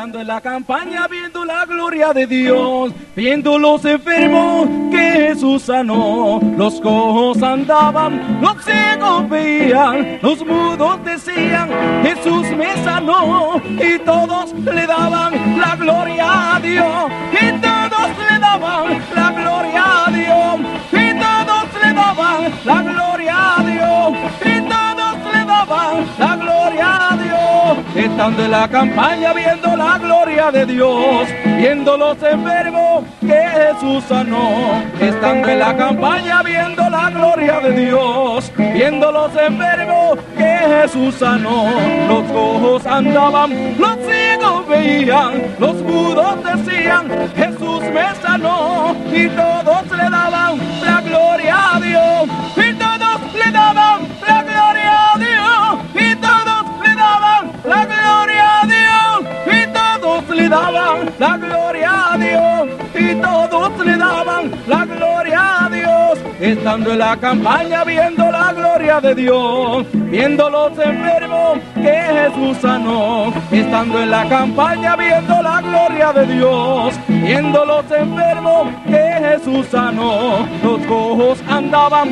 Estando en la campaña viendo la gloria de Dios, viendo los enfermos que Jesús sanó, los cojos andaban, los ciegos veían, los mudos decían, Jesús me sanó, y todos le daban la gloria a Dios, y todos le daban la gloria a Dios, y todos le daban la gloria a Dios, y todos le daban la gloria a Dios, estando en la campaña viendo la gloria de Dios, viendo los enfermos que Jesús sanó, estando en la campaña viendo la gloria de Dios, viendo los enfermos que Jesús sanó, los cojos andaban, los ciegos veían, los mudos decían, Jesús me sanó, y todos le daban la gloria a Dios, la gloria a Dios, y todos le daban la gloria a Dios, estando en la campaña viendo la gloria de Dios, viendo los enfermos que Jesús sanó, estando en la campaña viendo la gloria de Dios, viendo los enfermos que Jesús sanó, los cojos andaban,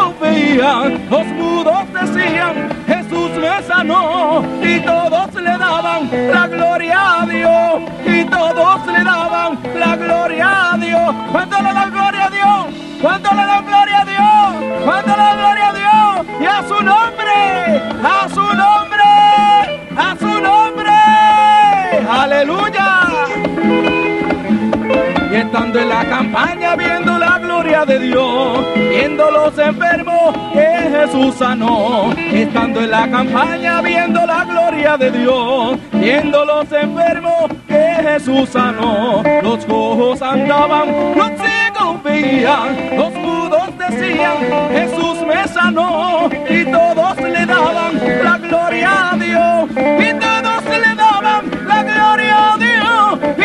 ciegos veían, los mudos decían, Jesús me sanó, y todos le daban la gloria a Dios, y todos le daban la gloria a Dios. ¿Cuánto le dan gloria a Dios? ¿Cuánto le dan gloria a Dios? ¿Cuánto le dan gloria a Dios? Y a su nombre, a su nombre, a su nombre. Aleluya. Estando en la campaña viendo la gloria de Dios, viendo los enfermos que Jesús sanó, estando en la campaña viendo la gloria de Dios, viendo los enfermos que Jesús sanó, los cojos andaban, los ciegos veían, los mudos decían, Jesús me sanó, y todos le daban la gloria a Dios, y todos le daban la gloria a Dios,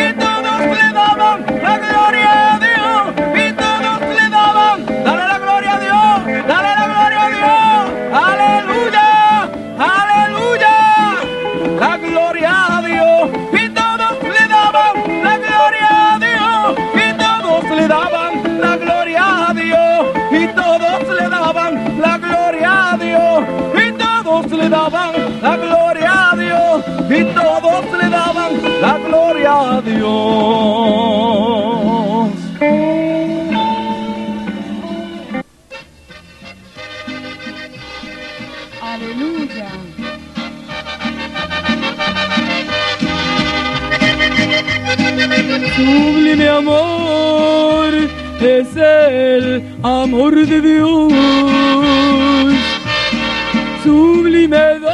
todos le daban la gloria a Dios. Aleluya. Sublime amor es el amor de Dios. Sublime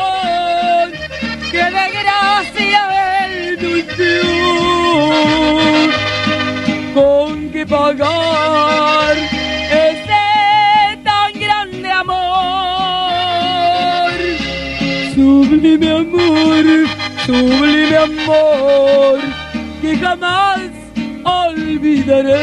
ese tan grande amor. sublime amor, sublime amor que jamás olvidaré.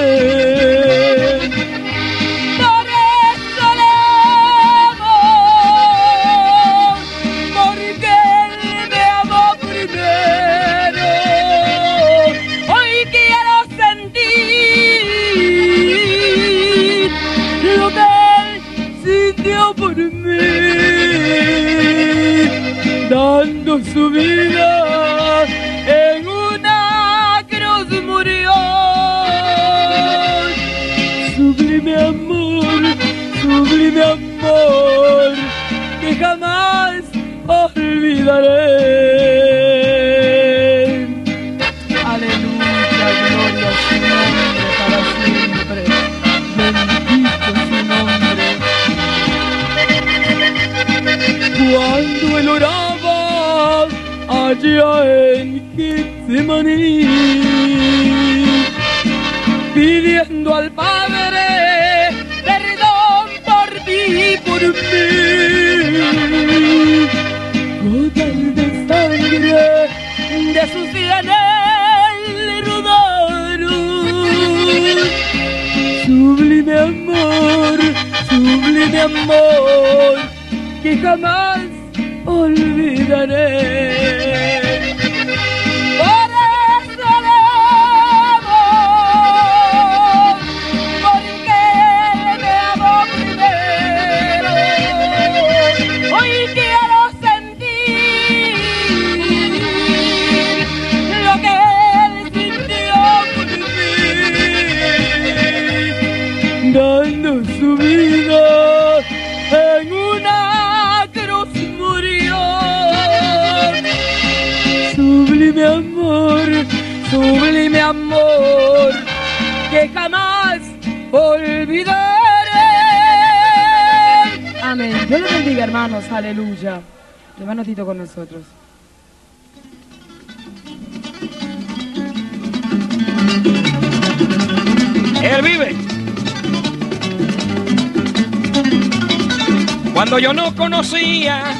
Amor que jamás olvidaré. Sublime amor, sublime amor, que jamás olvidaré. Amén. Dios los bendiga, hermanos. Aleluya. Hermano Tito con nosotros. Él vive. Cuando yo no conocía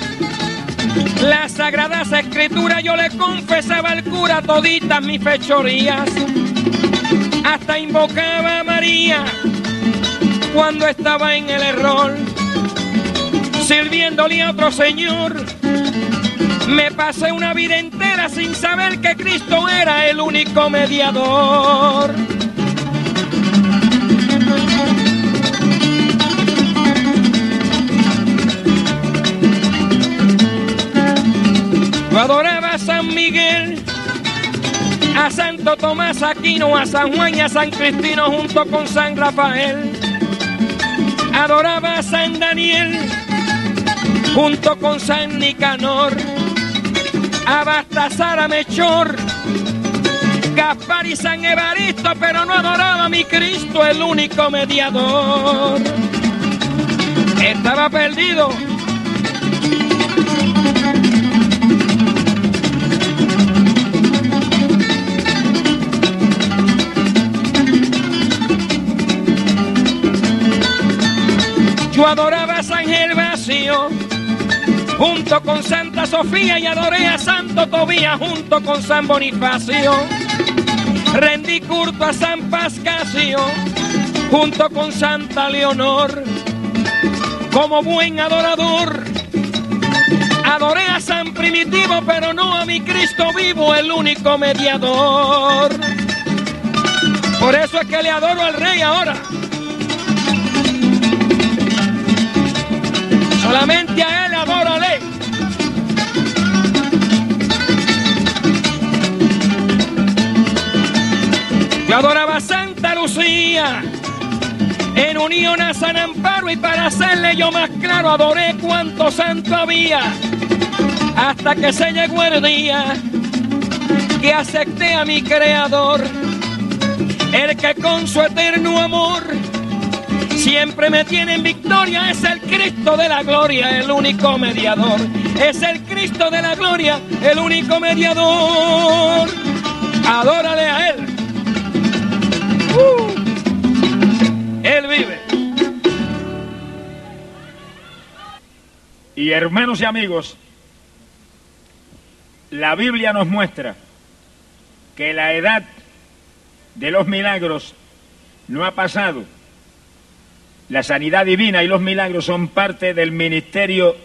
las sagradas escrituras, yo le confesaba al cura toditas mis fechorías. Hasta invocaba a María cuando estaba en el error, sirviéndole a otro señor. Me pasé una vida entera sin saber que Cristo era el único mediador. Adoraba a San Miguel, a Santo Tomás Aquino, a San Juan y a San Cristino junto con San Rafael. Adoraba a San Daniel junto con San Nicanor, a Baltasar, a Mechor, y San Evaristo, pero no adoraba a mi Cristo, el único mediador. Estaba perdido. Adoraba a San Gervasio junto con Santa Sofía y adoré a Santo Tobías junto con San Bonifacio. Rendí culto a San Pascasio junto con Santa Leonor. Como buen adorador, adoré a San Primitivo, pero no a mi Cristo vivo, el único mediador. Por eso es que le adoro al Rey ahora. Solamente a Él adórale. Yo adoraba a Santa Lucía en unión a San Amparo y para hacerle yo más claro adoré cuánto santo había hasta que se llegó el día que acepté a mi Creador, el que con su eterno amor siempre me tiene en victoria, es el Cristo de la gloria, el único mediador, es el Cristo de la gloria, el único mediador. Adórale a Él. Uh. Él vive. Y hermanos y amigos, la Biblia nos muestra que la edad de los milagros no ha pasado. La sanidad divina y los milagros son parte del ministerio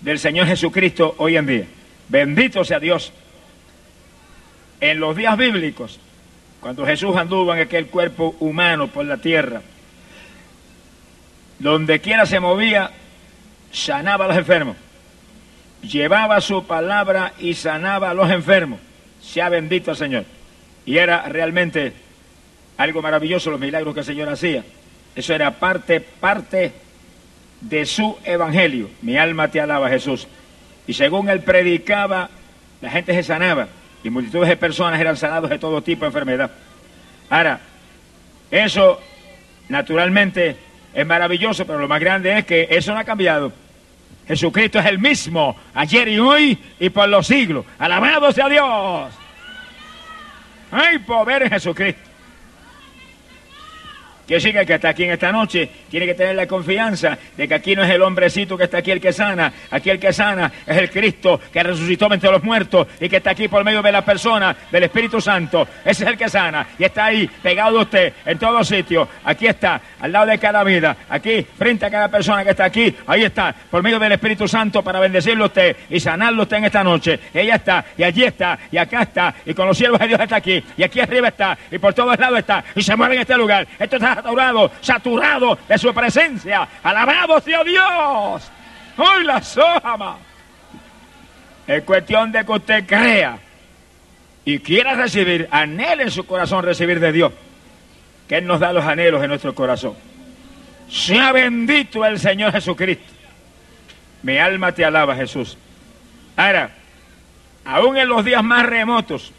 del Señor Jesucristo hoy en día. Bendito sea Dios. En los días bíblicos, cuando Jesús anduvo en aquel cuerpo humano por la tierra, donde quiera se movía, sanaba a los enfermos. Llevaba su palabra y sanaba a los enfermos. Sea bendito el Señor. Y era realmente algo maravilloso los milagros que el Señor hacía. Eso era parte, parte de su evangelio. Mi alma te alaba, Jesús. Y según él predicaba, la gente se sanaba. Y multitudes de personas eran sanados de todo tipo de enfermedad. Ahora, eso naturalmente es maravilloso, pero lo más grande es que eso no ha cambiado. Jesucristo es el mismo, ayer y hoy y por los siglos. Alabado sea Dios. Hay poder en Jesucristo. Que siga que está aquí en esta noche, tiene que tener la confianza de que aquí no es el hombrecito que está aquí el que sana, aquí el que sana es el Cristo que resucitó entre los muertos y que está aquí por medio de la persona del Espíritu Santo. Ese es el que sana y está ahí, pegado a usted, en todos sitios. Aquí está, al lado de cada vida, aquí, frente a cada persona que está aquí, ahí está, por medio del Espíritu Santo para bendecirlo a usted y sanarlo a usted en esta noche. Y ella está, y allí está, y acá está, y con los siervos de Dios está aquí, y aquí arriba está, y por todos lados está, y se mueve en este lugar. Esto está saturado, saturado de su presencia. Alabado sea Dios. Hoy la sojama. Es cuestión de que usted crea y quiera recibir, anhele en su corazón recibir de Dios, que Él nos da los anhelos en nuestro corazón. Sea bendito el Señor Jesucristo. Mi alma te alaba, Jesús. Ahora, aún en los días más remotos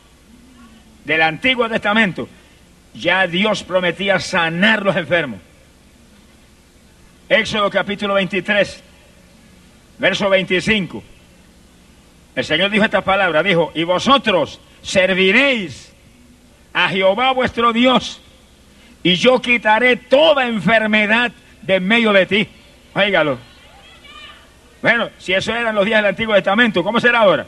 del Antiguo Testamento, ya Dios prometía sanar los enfermos. Éxodo capítulo 23, verso 25. El Señor dijo esta palabra, dijo, y vosotros serviréis a Jehová vuestro Dios, y yo quitaré toda enfermedad de medio de ti. Óigalo. Bueno, si eso era en los días del Antiguo Testamento, ¿cómo será ahora?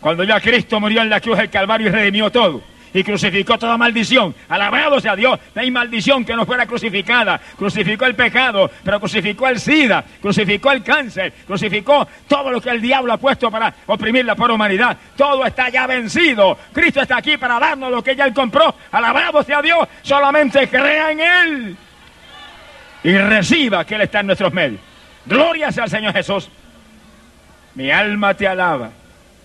Cuando ya Cristo murió en la cruz del Calvario y redimió todo y crucificó toda maldición. Alabado sea Dios. No hay maldición que no fuera crucificada. Crucificó el pecado, pero crucificó el SIDA, crucificó el cáncer, crucificó todo lo que el diablo ha puesto para oprimir la pobre humanidad. Todo está ya vencido. Cristo está aquí para darnos lo que ya él compró. Alabado sea Dios. Solamente crea en él y reciba que él está en nuestros medios. Gloria sea al Señor Jesús. Mi alma te alaba.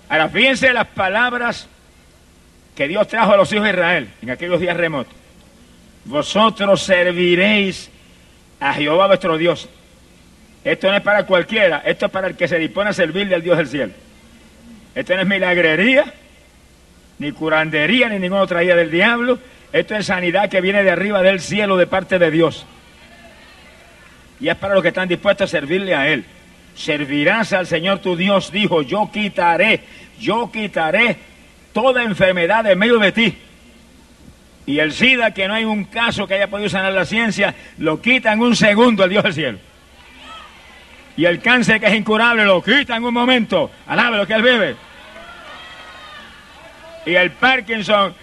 Ahora fíjense las palabras que Dios trajo a los hijos de Israel en aquellos días remotos. Vosotros serviréis a Jehová vuestro Dios. Esto no es para cualquiera, esto es para el que se dispone a servirle al Dios del cielo. Esto no es milagrería, ni curandería, ni ninguna otra idea del diablo. Esto es sanidad que viene de arriba del cielo de parte de Dios. Y es para los que están dispuestos a servirle a Él. Servirás al Señor tu Dios, dijo, yo quitaré, yo quitaré toda enfermedad en medio de ti. Y el SIDA, que no hay un caso que haya podido sanar la ciencia, lo quita en un segundo el Dios del cielo. Y el cáncer, que es incurable, lo quita en un momento. Alabe lo que él bebe. Y el Parkinson,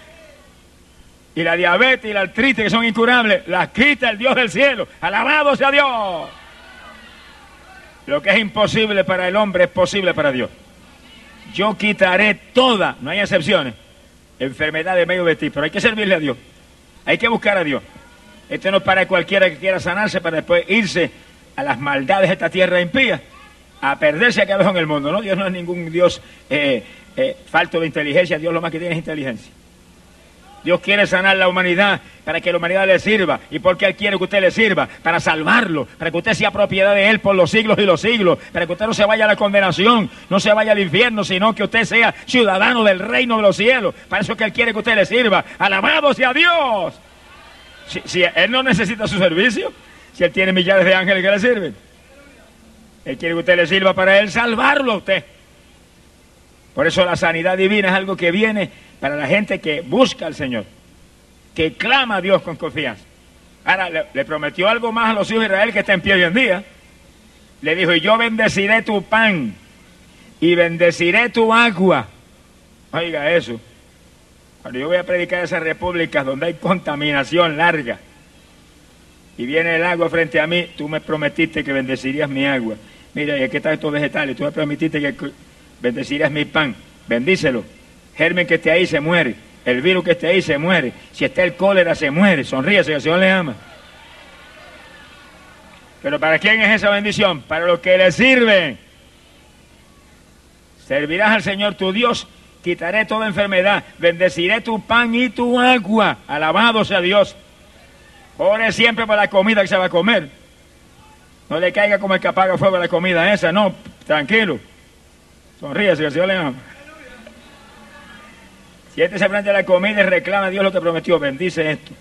y la diabetes y la artritis, que son incurables, las quita el Dios del cielo. Alabado sea Dios. Lo que es imposible para el hombre es posible para Dios yo quitaré toda, no hay excepciones, enfermedad de medio de ti, pero hay que servirle a Dios, hay que buscar a Dios. Este no es para cualquiera que quiera sanarse para después irse a las maldades de esta tierra impía, a perderse aquí abajo en el mundo, ¿no? Dios no es ningún Dios eh, eh, falto de inteligencia, Dios lo más que tiene es inteligencia. Dios quiere sanar la humanidad para que la humanidad le sirva. ¿Y por qué Él quiere que usted le sirva? Para salvarlo, para que usted sea propiedad de Él por los siglos y los siglos, para que usted no se vaya a la condenación, no se vaya al infierno, sino que usted sea ciudadano del reino de los cielos. Para eso es que Él quiere que usted le sirva. Alabado sea Dios. Si, si Él no necesita su servicio, si Él tiene millares de ángeles que le sirven. Él quiere que usted le sirva para Él salvarlo a usted. Por eso la sanidad divina es algo que viene para la gente que busca al Señor, que clama a Dios con confianza. Ahora, le, prometió algo más a los hijos de Israel que está en pie hoy en día. Le dijo, y yo bendeciré tu pan y bendeciré tu agua. Oiga eso. Cuando yo voy a predicar esas repúblicas donde hay contaminación larga y viene el agua frente a mí, tú me prometiste que bendecirías mi agua. Mira, y aquí están estos vegetales, tú me prometiste que bendecirías mi pan. Bendícelo germen que esté ahí se muere, el virus que esté ahí se muere, si está el cólera se muere, sonríese que el Señor le ama. Pero ¿para quién es esa bendición? Para los que le sirven. Servirás al Señor tu Dios, quitaré toda enfermedad, bendeciré tu pan y tu agua. Alabado sea Dios. Ore siempre por la comida que se va a comer. No le caiga como el que apaga fuego la comida esa, no, tranquilo. Sonríese que el Señor le ama. Si este se frente a la comida y reclama a Dios lo que prometió, bendice esto.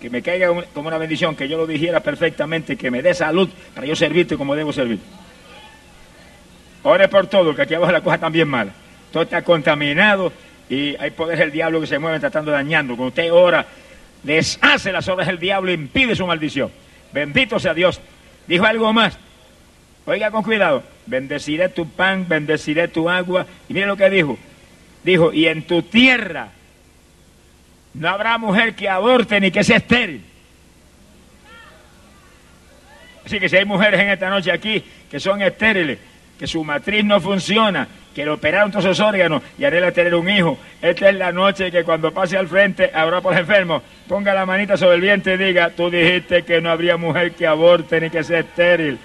Que me caiga como una bendición, que yo lo dijera perfectamente, que me dé salud para yo servirte como debo servir. Ore por todo, que aquí abajo la cosa también mala. Todo está contaminado y hay poder del diablo que se mueve tratando de dañando. Cuando usted ora, deshace las obras del diablo e impide su maldición. Bendito sea Dios. Dijo algo más. Oiga con cuidado. Bendeciré tu pan, bendeciré tu agua. Y mire lo que dijo dijo, y en tu tierra no habrá mujer que aborte ni que sea estéril. Así que si hay mujeres en esta noche aquí que son estériles, que su matriz no funciona, que le operaron todos esos órganos y haré tener un hijo, esta es la noche que cuando pase al frente habrá por enfermo, ponga la manita sobre el vientre y diga, tú dijiste que no habría mujer que aborte ni que sea estéril.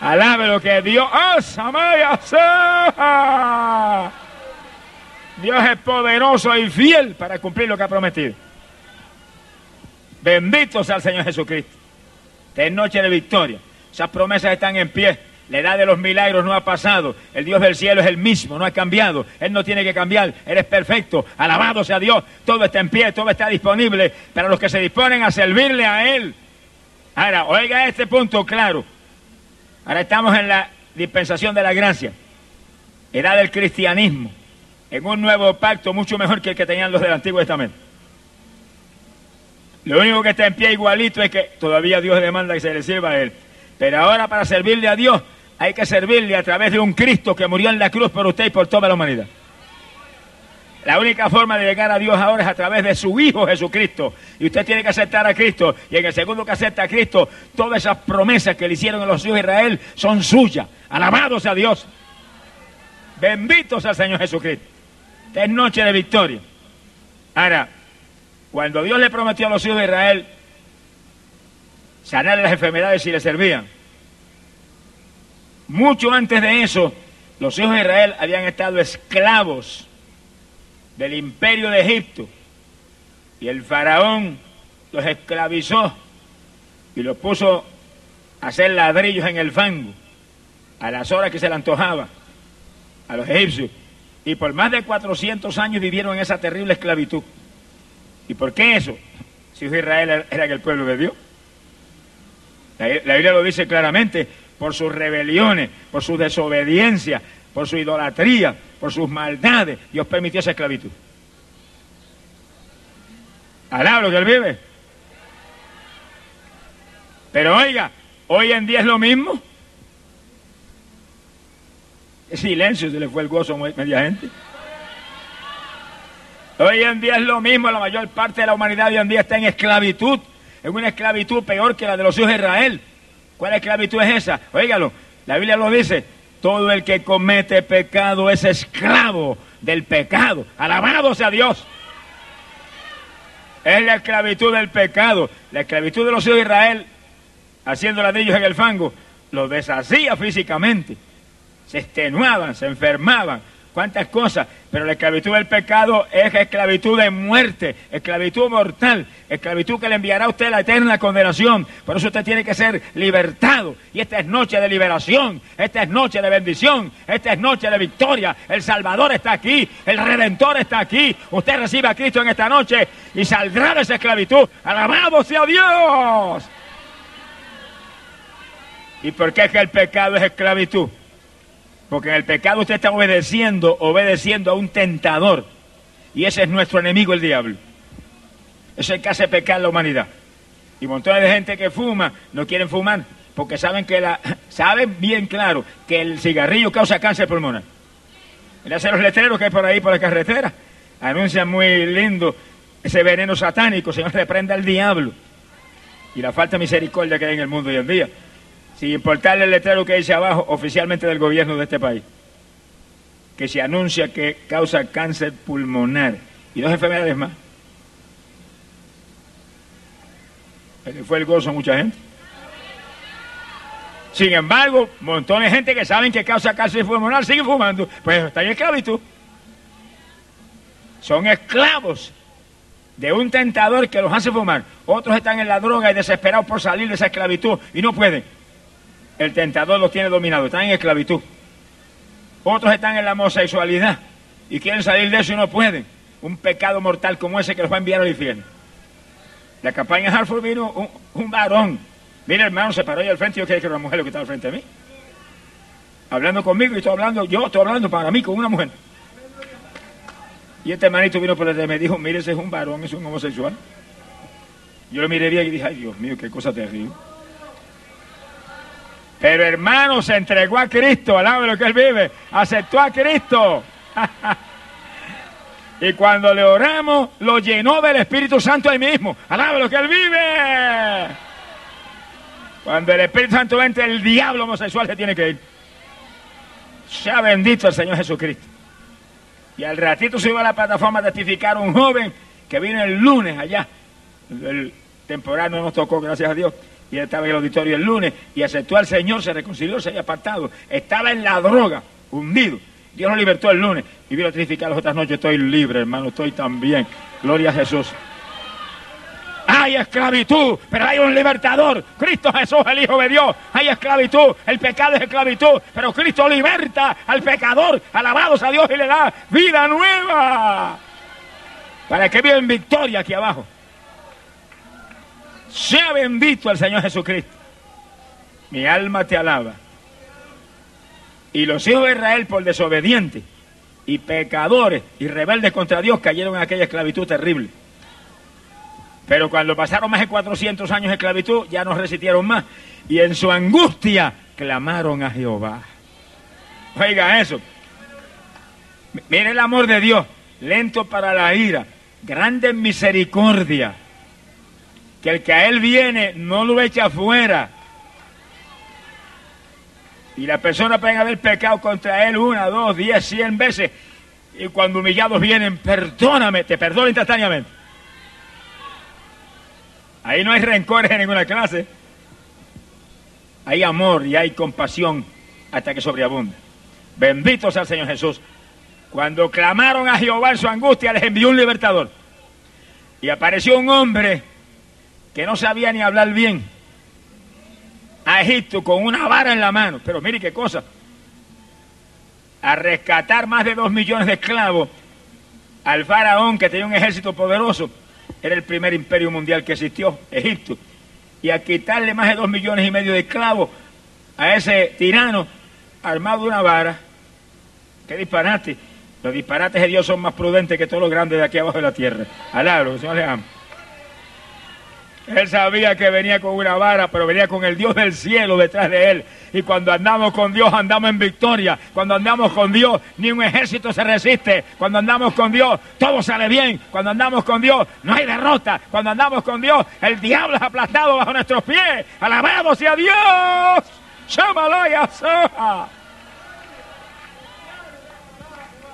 Alabe lo que Dios... ¡Oh, Dios es poderoso y fiel para cumplir lo que ha prometido. Bendito sea el Señor Jesucristo. Esta es noche de victoria. Esas promesas están en pie. La edad de los milagros no ha pasado. El Dios del cielo es el mismo, no ha cambiado. Él no tiene que cambiar. Eres perfecto. Alabado sea Dios. Todo está en pie, todo está disponible para los que se disponen a servirle a Él. Ahora, oiga este punto claro. Ahora estamos en la dispensación de la gracia. Edad del cristianismo. En un nuevo pacto mucho mejor que el que tenían los del Antiguo Testamento. Lo único que está en pie igualito es que todavía Dios demanda que se le sirva a Él. Pero ahora para servirle a Dios hay que servirle a través de un Cristo que murió en la cruz por usted y por toda la humanidad. La única forma de llegar a Dios ahora es a través de su Hijo Jesucristo. Y usted tiene que aceptar a Cristo. Y en el segundo que acepta a Cristo, todas esas promesas que le hicieron a los hijos de Israel son suyas. Alabados a Dios. Benditos al Señor Jesucristo. Esta es noche de victoria. Ahora, cuando Dios le prometió a los hijos de Israel sanar las enfermedades si le servían, mucho antes de eso, los hijos de Israel habían estado esclavos del imperio de Egipto y el faraón los esclavizó y los puso a hacer ladrillos en el fango a las horas que se le antojaba a los egipcios y por más de 400 años vivieron en esa terrible esclavitud. ¿Y por qué eso? Si Israel era el pueblo de Dios. La, Biblia lo dice claramente, por sus rebeliones, por su desobediencia, por su idolatría, por sus maldades, Dios permitió esa esclavitud. Alablo que él vive. Pero oiga, hoy en día es lo mismo. Silencio, se le fue el gozo a media gente. Hoy en día es lo mismo, la mayor parte de la humanidad hoy en día está en esclavitud, en una esclavitud peor que la de los hijos de Israel. ¿Cuál esclavitud es esa? Óigalo, la Biblia lo dice, todo el que comete pecado es esclavo del pecado. Alabado sea Dios. Es la esclavitud del pecado. La esclavitud de los hijos de Israel, haciendo ladrillos en el fango, los deshacía físicamente. Se extenuaban, se enfermaban, cuántas cosas, pero la esclavitud del pecado es esclavitud de muerte, esclavitud mortal, esclavitud que le enviará a usted la eterna condenación. Por eso usted tiene que ser libertado. Y esta es noche de liberación, esta es noche de bendición, esta es noche de victoria. El Salvador está aquí, el Redentor está aquí. Usted recibe a Cristo en esta noche y saldrá de esa esclavitud. Alabado sea Dios. ¿Y por qué es que el pecado es esclavitud? Porque en el pecado usted está obedeciendo, obedeciendo a un tentador. Y ese es nuestro enemigo, el diablo. Es el que hace pecar la humanidad. Y montones de gente que fuma no quieren fumar porque saben que la saben bien claro que el cigarrillo causa cáncer pulmonar. Mira los letreros que hay por ahí por la carretera. Anuncian muy lindo ese veneno satánico, Señor, reprenda al diablo. Y la falta de misericordia que hay en el mundo hoy en día sin importarle el letrero que dice abajo oficialmente del gobierno de este país, que se anuncia que causa cáncer pulmonar y dos enfermedades más. Fue el gozo a mucha gente. Sin embargo, montones de gente que saben que causa cáncer pulmonar sigue fumando, pues está en esclavitud. Son esclavos de un tentador que los hace fumar. Otros están en la droga y desesperados por salir de esa esclavitud y no pueden el tentador los tiene dominados, están en esclavitud. Otros están en la homosexualidad y quieren salir de eso y no pueden. Un pecado mortal como ese que los va a enviar al infierno. La campaña de Hartford vino un, varón. Mira, hermano, se paró ahí al frente y yo quería que era una mujer lo que estaba al frente de mí. Hablando conmigo y estoy hablando, yo estoy hablando para mí con una mujer. Y este hermanito vino por detrás y me dijo, mire, ese es un varón, es un homosexual. Yo lo miré bien y dije, ay Dios mío, qué cosa terrible. Pero hermano, se entregó a Cristo, alaba lo que él vive, aceptó a Cristo. y cuando le oramos, lo llenó del Espíritu Santo ahí mismo. Alaba lo que él vive. Cuando el Espíritu Santo entra, el diablo homosexual se tiene que ir. Sea bendito el Señor Jesucristo. Y al ratito se iba a la plataforma a testificar un joven que vino el lunes allá. El temporal no nos tocó, gracias a Dios y estaba en el auditorio el lunes y aceptó al Señor, se reconcilió, se había apartado. Estaba en la droga, hundido. Dios lo libertó el lunes y vino a testificar las otras noches. Estoy libre, hermano, estoy tan bien. Gloria a Jesús. Hay esclavitud, pero hay un libertador. Cristo Jesús, el Hijo de Dios. Hay esclavitud, el pecado es esclavitud, pero Cristo liberta al pecador. Alabados a Dios y le da vida nueva. Para que viva en victoria aquí abajo. Sea bendito el Señor Jesucristo. Mi alma te alaba. Y los hijos de Israel, por desobedientes y pecadores y rebeldes contra Dios, cayeron en aquella esclavitud terrible. Pero cuando pasaron más de 400 años de esclavitud, ya no resistieron más. Y en su angustia clamaron a Jehová. Oiga eso. Mire el amor de Dios, lento para la ira, grande misericordia. Que el que a él viene no lo echa afuera. Y la persona puede haber pecado contra él una, dos, diez, cien veces. Y cuando humillados vienen, perdóname, te perdono instantáneamente. Ahí no hay rencores en ninguna clase. Hay amor y hay compasión hasta que sobreabunda. Bendito sea el Señor Jesús. Cuando clamaron a Jehová en su angustia, les envió un libertador. Y apareció un hombre que no sabía ni hablar bien a Egipto con una vara en la mano. Pero mire qué cosa. A rescatar más de dos millones de esclavos al faraón que tenía un ejército poderoso. Era el primer imperio mundial que existió, Egipto. Y a quitarle más de dos millones y medio de esclavos a ese tirano armado de una vara. ¡Qué disparate! Los disparates de Dios son más prudentes que todos los grandes de aquí abajo de la tierra. Alabro, Señor le. Él sabía que venía con una vara, pero venía con el Dios del cielo detrás de él. Y cuando andamos con Dios, andamos en victoria. Cuando andamos con Dios, ni un ejército se resiste. Cuando andamos con Dios, todo sale bien. Cuando andamos con Dios, no hay derrota. Cuando andamos con Dios, el diablo es aplastado bajo nuestros pies. Alabado sea Dios. Y soja.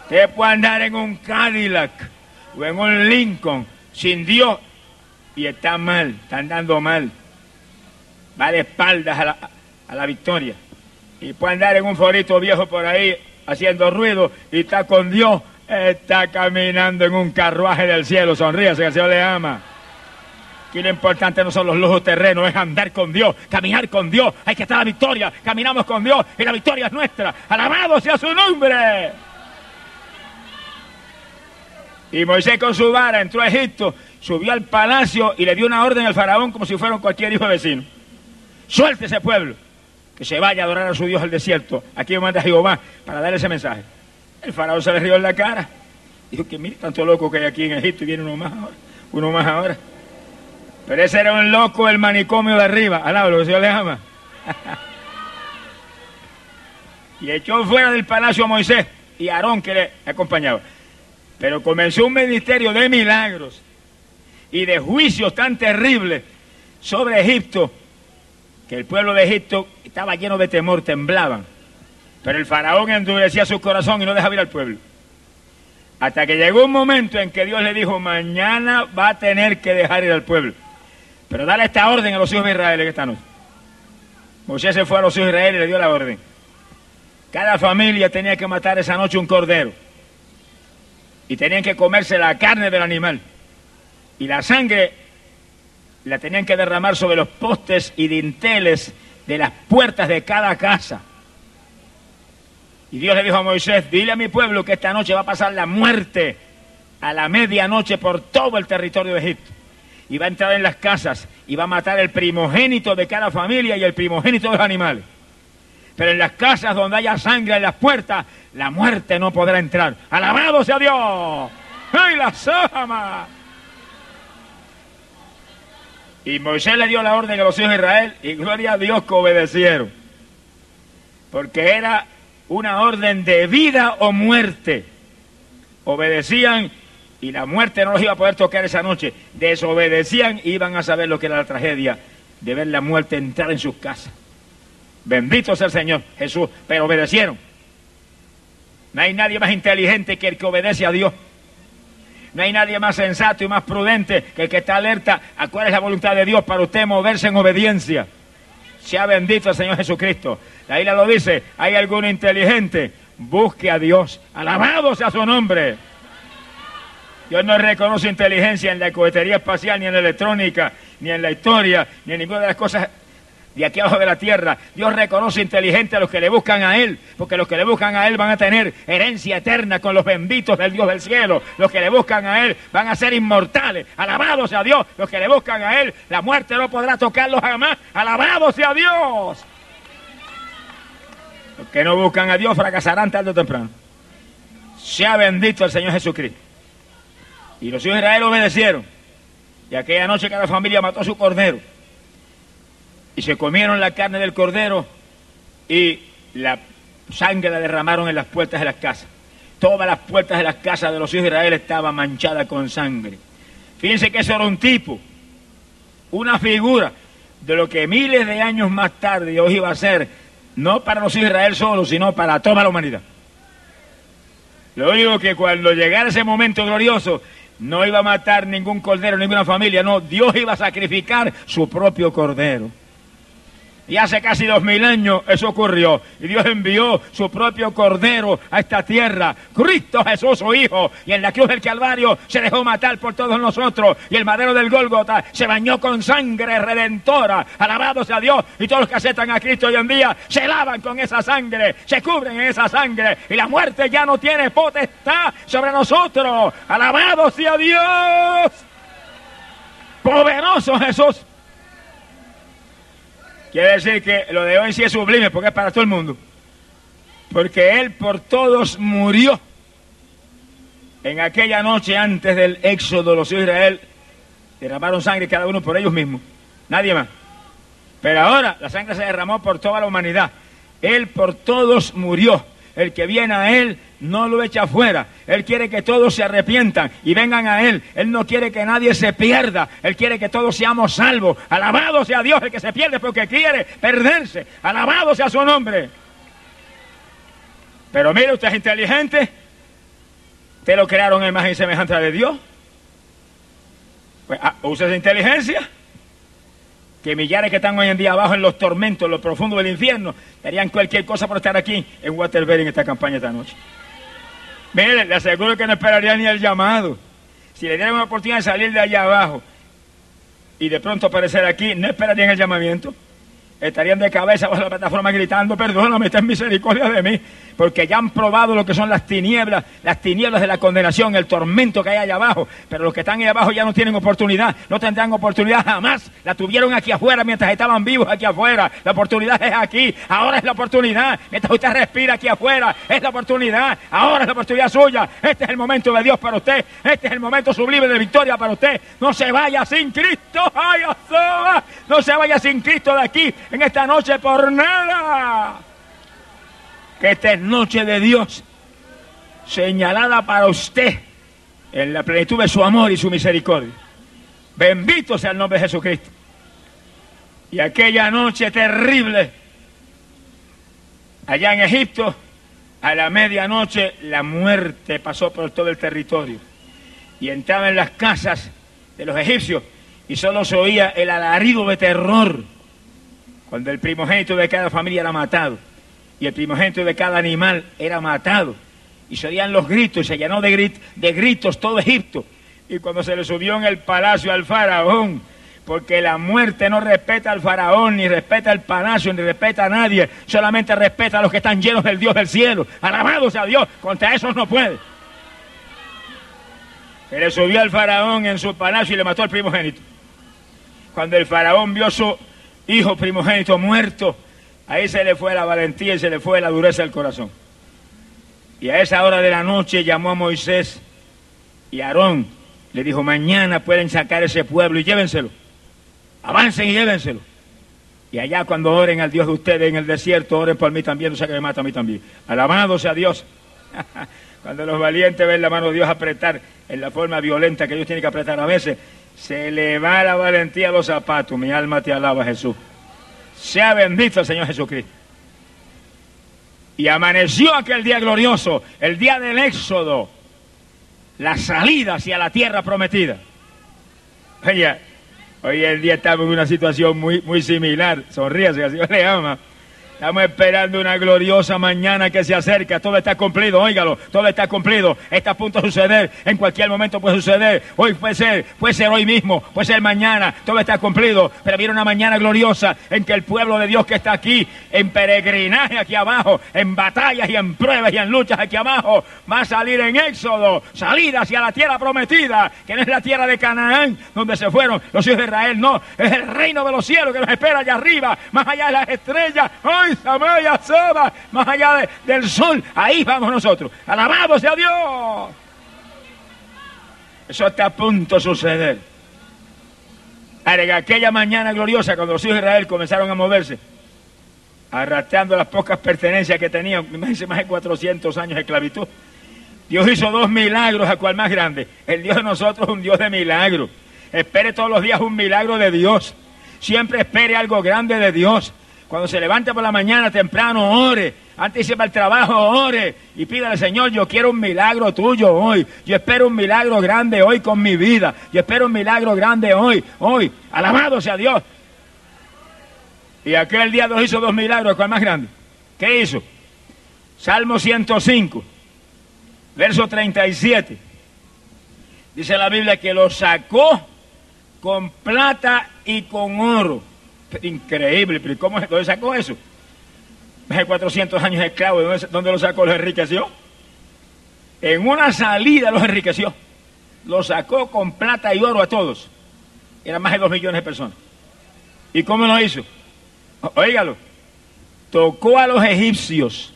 Usted puede andar en un Cadillac o en un Lincoln sin Dios y está mal, está andando mal. Va de espaldas a la, a la victoria. Y puede andar en un forito viejo por ahí haciendo ruido y está con Dios, está caminando en un carruaje del cielo. Sonríase que el Señor le ama. Aquí lo importante no son los lujos terrenos, es andar con Dios, caminar con Dios. Hay que estar la victoria, caminamos con Dios y la victoria es nuestra. Alabado sea su nombre. Y Moisés con su vara entró a Egipto, subió al palacio y le dio una orden al faraón como si fuera cualquier hijo vecino. Suelte ese pueblo, que se vaya a adorar a su Dios al desierto. Aquí me manda Jehová para darle ese mensaje. El faraón se le rió en la cara. Dijo que mire tanto loco que hay aquí en Egipto y viene uno más ahora. Uno más ahora. Pero ese era un loco del manicomio de arriba. Alaba lo que Señor le ama. y echó fuera del palacio a Moisés y a Aarón que le acompañaba. Pero comenzó un ministerio de milagros y de juicios tan terribles sobre Egipto que el pueblo de Egipto estaba lleno de temor, temblaban. Pero el faraón endurecía su corazón y no dejaba ir al pueblo. Hasta que llegó un momento en que Dios le dijo, mañana va a tener que dejar ir al pueblo. Pero dale esta orden a los hijos de Israel en esta noche. Moisés se fue a los hijos de Israel y le dio la orden. Cada familia tenía que matar esa noche un cordero y tenían que comerse la carne del animal. Y la sangre la tenían que derramar sobre los postes y dinteles de las puertas de cada casa. Y Dios le dijo a Moisés, dile a mi pueblo que esta noche va a pasar la muerte a la medianoche por todo el territorio de Egipto. Y va a entrar en las casas y va a matar el primogénito de cada familia y el primogénito de los animales. Pero en las casas donde haya sangre en las puertas, la muerte no podrá entrar. Alabado sea Dios. ¡Ay, la sama! Y Moisés le dio la orden a los hijos de Israel y gloria a Dios que obedecieron. Porque era una orden de vida o muerte. Obedecían y la muerte no los iba a poder tocar esa noche. Desobedecían y iban a saber lo que era la tragedia de ver la muerte entrar en sus casas. Bendito sea el Señor Jesús, pero obedecieron. No hay nadie más inteligente que el que obedece a Dios. No hay nadie más sensato y más prudente que el que está alerta a cuál es la voluntad de Dios para usted moverse en obediencia. Sea bendito el Señor Jesucristo. La isla lo dice, hay alguno inteligente, busque a Dios. Alabado sea su nombre. Dios no reconoce inteligencia en la cohetería espacial, ni en la electrónica, ni en la historia, ni en ninguna de las cosas de aquí abajo de la tierra. Dios reconoce inteligente a los que le buscan a Él, porque los que le buscan a Él van a tener herencia eterna con los benditos del Dios del cielo. Los que le buscan a Él van a ser inmortales. Alabados sea Dios. Los que le buscan a Él, la muerte no podrá tocarlos jamás. Alabados sea Dios. Los que no buscan a Dios fracasarán tarde o temprano. Sea bendito el Señor Jesucristo. Y los hijos de Israel obedecieron. Y aquella noche cada familia mató a su cordero y se comieron la carne del cordero y la sangre la derramaron en las puertas de las casas. Todas las puertas de las casas de los hijos de Israel estaban manchadas con sangre. Fíjense que eso era un tipo, una figura de lo que miles de años más tarde Dios iba a ser, no para los hijos de Israel solo, sino para toda la humanidad. Lo único que cuando llegara ese momento glorioso, no iba a matar ningún cordero, ninguna familia, no, Dios iba a sacrificar su propio cordero. Y hace casi dos mil años eso ocurrió. Y Dios envió su propio Cordero a esta tierra. Cristo Jesús, su Hijo. Y en la cruz del Calvario se dejó matar por todos nosotros. Y el madero del Gólgota se bañó con sangre redentora. Alabado sea Dios. Y todos los que aceptan a Cristo hoy en día se lavan con esa sangre. Se cubren en esa sangre. Y la muerte ya no tiene potestad sobre nosotros. Alabado sea Dios. Poderoso Jesús. Quiere decir que lo de hoy sí es sublime porque es para todo el mundo. Porque Él por todos murió. En aquella noche antes del éxodo, los hijos de Israel derramaron sangre cada uno por ellos mismos. Nadie más. Pero ahora la sangre se derramó por toda la humanidad. Él por todos murió. El que viene a Él no lo echa fuera. Él quiere que todos se arrepientan y vengan a Él. Él no quiere que nadie se pierda. Él quiere que todos seamos salvos. Alabado sea Dios el que se pierde porque quiere perderse. Alabado sea su nombre. Pero mire, usted es inteligente. Usted lo crearon en imagen y semejanza de Dios. Pues ah, usa esa inteligencia que millares que están hoy en día abajo en los tormentos, en lo profundo del infierno, harían cualquier cosa por estar aquí en Waterbury en esta campaña esta noche. Mire, le aseguro que no esperaría ni el llamado. Si le dieran una oportunidad de salir de allá abajo y de pronto aparecer aquí, no esperarían el llamamiento estarían de cabeza bajo la plataforma gritando, perdóname, ten misericordia de mí, porque ya han probado lo que son las tinieblas, las tinieblas de la condenación, el tormento que hay allá abajo, pero los que están ahí abajo ya no tienen oportunidad, no tendrán oportunidad jamás, la tuvieron aquí afuera mientras estaban vivos aquí afuera, la oportunidad es aquí, ahora es la oportunidad, mientras usted respira aquí afuera, es la oportunidad, ahora es la oportunidad suya, este es el momento de Dios para usted, este es el momento sublime de victoria para usted, no se vaya sin Cristo, ay, no se vaya sin Cristo de aquí, en esta noche por nada. Que esta es noche de Dios, señalada para usted en la plenitud de su amor y su misericordia. Bendito sea el nombre de Jesucristo. Y aquella noche terrible, allá en Egipto, a la medianoche, la muerte pasó por todo el territorio y entraba en las casas de los egipcios y solo se oía el alarido de terror cuando el primogénito de cada familia era matado y el primogénito de cada animal era matado. Y se oían los gritos, y se llenó de, de gritos todo Egipto. Y cuando se le subió en el palacio al faraón, porque la muerte no respeta al faraón, ni respeta el palacio, ni respeta a nadie, solamente respeta a los que están llenos del Dios del cielo. Alabado sea Dios, contra esos no puede. Se le subió al faraón en su palacio y le mató al primogénito. Cuando el faraón vio su hijo primogénito muerto, ahí se le fue la valentía y se le fue la dureza del corazón. Y a esa hora de la noche llamó a Moisés y Aarón le dijo, mañana pueden sacar ese pueblo y llévenselo. Avancen y llévenselo. Y allá cuando oren al Dios de ustedes en el desierto, oren por mí también, no sea que me mata a mí también. Alabado sea Dios. cuando los valientes ven la mano de Dios apretar en la forma violenta que Dios tiene que apretar a veces, se le va la valentía a los zapatos. Mi alma te alaba, Jesús. Sea bendito el Señor Jesucristo. Y amaneció aquel día glorioso, el día del éxodo, la salida hacia la tierra prometida. hoy en día estamos en una situación muy, muy similar. Sonríase, así le ama. Estamos esperando una gloriosa mañana que se acerca. Todo está cumplido, óigalo. Todo está cumplido. Está a punto de suceder. En cualquier momento puede suceder. Hoy puede ser, puede ser hoy mismo, puede ser mañana. Todo está cumplido. Pero viene una mañana gloriosa en que el pueblo de Dios que está aquí, en peregrinaje aquí abajo, en batallas y en pruebas y en luchas aquí abajo, va a salir en éxodo, salida hacia la tierra prometida, que no es la tierra de Canaán, donde se fueron los hijos de Israel. No, es el reino de los cielos que nos espera allá arriba, más allá de las estrellas. Más allá de- del sol, ahí vamos nosotros. Alabado sea Dios. Eso está a punto de suceder. Aquella mañana gloriosa, cuando los hijos de Israel comenzaron a moverse, arrastrando las pocas pertenencias que tenían, más de 400 años de esclavitud, Dios hizo dos milagros, a cual más grande. El Dios de nosotros es un Dios de milagros. Espere todos los días un milagro de Dios. Siempre espere algo grande de Dios. Cuando se levante por la mañana temprano, ore. Antes de irse para el trabajo, ore. Y pídale, Señor, yo quiero un milagro tuyo hoy. Yo espero un milagro grande hoy con mi vida. Yo espero un milagro grande hoy, hoy. Alabado sea Dios. Y aquel día Dios hizo dos milagros, ¿cuál más grande? ¿Qué hizo? Salmo 105, verso 37. Dice la Biblia que lo sacó con plata y con oro. Increíble, pero ¿cómo, ¿dónde sacó eso? De 400 años esclavo, ¿de ¿dónde, dónde lo sacó? ¿Los enriqueció? En una salida los enriqueció. Lo sacó con plata y oro a todos. Eran más de dos millones de personas. ¿Y cómo lo hizo? Óigalo. Tocó a los egipcios.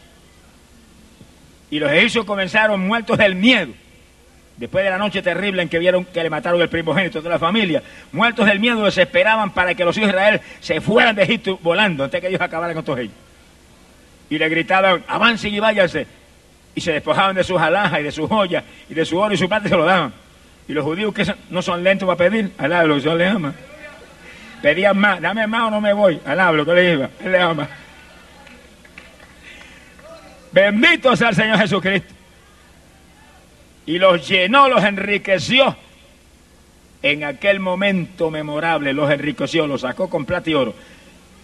Y los egipcios comenzaron muertos del miedo. Después de la noche terrible en que vieron que le mataron el primogénito de la familia, muertos del miedo desesperaban para que los hijos de Israel se fueran de Egipto volando antes que ellos acabaran con todos ellos. Y le gritaban, avancen y váyanse. Y se despojaban de sus alhajas y de sus joyas y de su oro y su plata y se lo daban. Y los judíos que no son lentos para pedir, alá lo que Dios le ama. Pedían más, dame más o no me voy, alá lo que le iba, él le ama. Bendito sea el Señor Jesucristo y los llenó, los enriqueció. En aquel momento memorable los enriqueció, los sacó con plata y oro.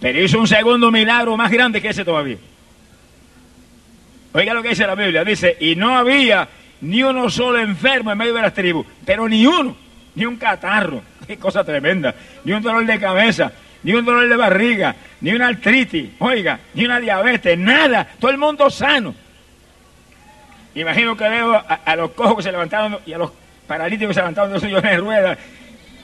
Pero hizo un segundo milagro más grande que ese todavía. Oiga lo que dice la Biblia, dice, y no había ni uno solo enfermo en medio de las tribus, pero ni uno, ni un catarro, qué cosa tremenda, ni un dolor de cabeza, ni un dolor de barriga, ni una artritis, oiga, ni una diabetes, nada, todo el mundo sano. Imagino que veo a, los cojos que se levantaron y a los paralíticos que se levantaron de los sillones de ruedas.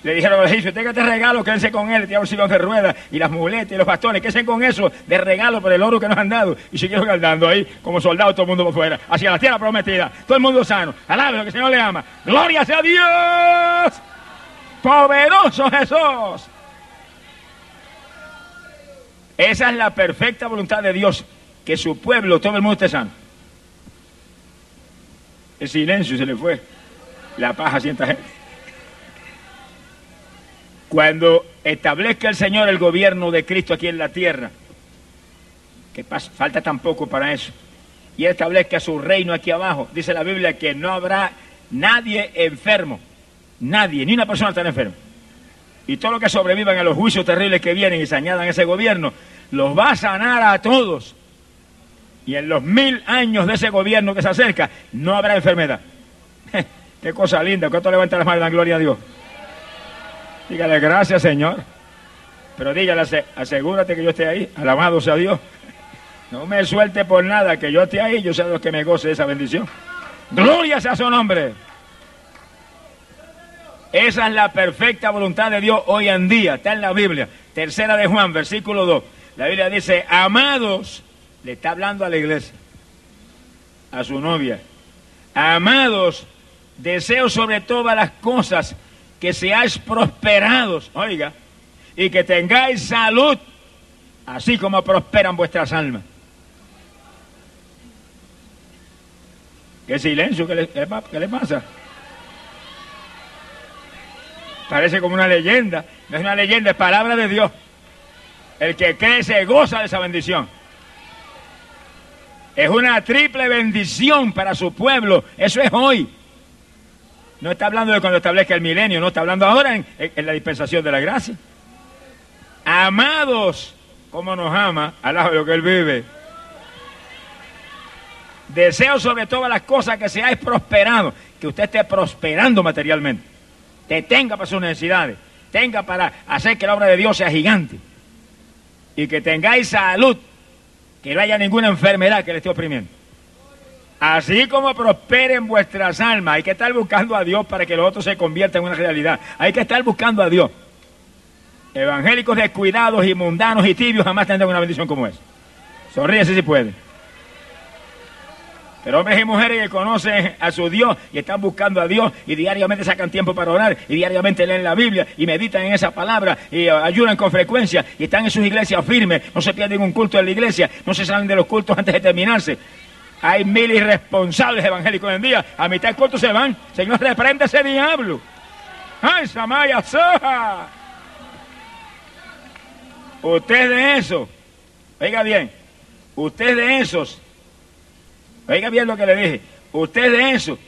Le dijeron a los egipcios, tenga este regalo, quédense con él, tiene un sillón de ruedas, y las muletas y los bastones, quédense con eso de regalo por el oro que nos han dado. Y siguieron andando ahí como soldados todo el mundo por fuera, hacia la tierra prometida, todo el mundo sano. Alabe lo que el Señor le ama. ¡Gloria sea Dios! ¡Poderoso Jesús! Esa es la perfecta voluntad de Dios, que su pueblo, todo el mundo esté sano. El silencio se le fue. La paja sienta gente. Cuando establezca el Señor el gobierno de Cristo aquí en la tierra, que pas- falta tan poco para eso, y establezca su reino aquí abajo, dice la Biblia que no habrá nadie enfermo, nadie, ni una persona estará enferma. Y todo lo que sobrevivan a los juicios terribles que vienen y se añadan a ese gobierno, los va a sanar a todos. Y en los mil años de ese gobierno que se acerca, no habrá enfermedad. Qué cosa linda. ¿Cuánto levanta las manos dan gloria a Dios? Dígale gracias, Señor. Pero dígale, ase- asegúrate que yo esté ahí. Alabado sea Dios. No me suelte por nada, que yo esté ahí. Yo sé los que me goce esa bendición. Gloria sea su nombre. Esa es la perfecta voluntad de Dios hoy en día. Está en la Biblia. Tercera de Juan, versículo 2. La Biblia dice, amados, le está hablando a la iglesia, a su novia. Amados, deseo sobre todas las cosas que seáis prosperados, oiga, y que tengáis salud, así como prosperan vuestras almas. ¿Qué silencio? ¿Qué le, qué le pasa? Parece como una leyenda. No es una leyenda, es palabra de Dios. El que cree se goza de esa bendición. Es una triple bendición para su pueblo. Eso es hoy. No está hablando de cuando establezca el milenio, no está hablando ahora en, la dispensación de la gracia. Amados, cómo nos ama, al lado de lo que Él vive. Deseo sobre todas las cosas que seáis prosperados, que usted esté prosperando materialmente, que tenga para sus necesidades, tenga para hacer que la obra de Dios sea gigante y que tengáis salud, que no haya ninguna enfermedad que le esté oprimiendo. Así como prosperen vuestras almas, hay que estar buscando a Dios para que lo otro se convierta en una realidad. Hay que estar buscando a Dios. Evangélicos descuidados y mundanos y tibios jamás tendrán una bendición como esa. Sonríese si puede. Pero hombres y mujeres que conocen a su Dios y están buscando a Dios y diariamente sacan tiempo para orar y diariamente leen la Biblia y meditan en esa palabra y ayudan con frecuencia y están en sus iglesias firmes, no se pierden un culto en la iglesia, no se salen de los cultos antes de terminarse. Hay mil irresponsables evangélicos en día, a mitad del culto se van. Señor, reprende ese diablo. ¡Ay, Samaya Soja! Usted de eso, oiga bien, usted de esos Oiga bien lo que le dije. Usted de eso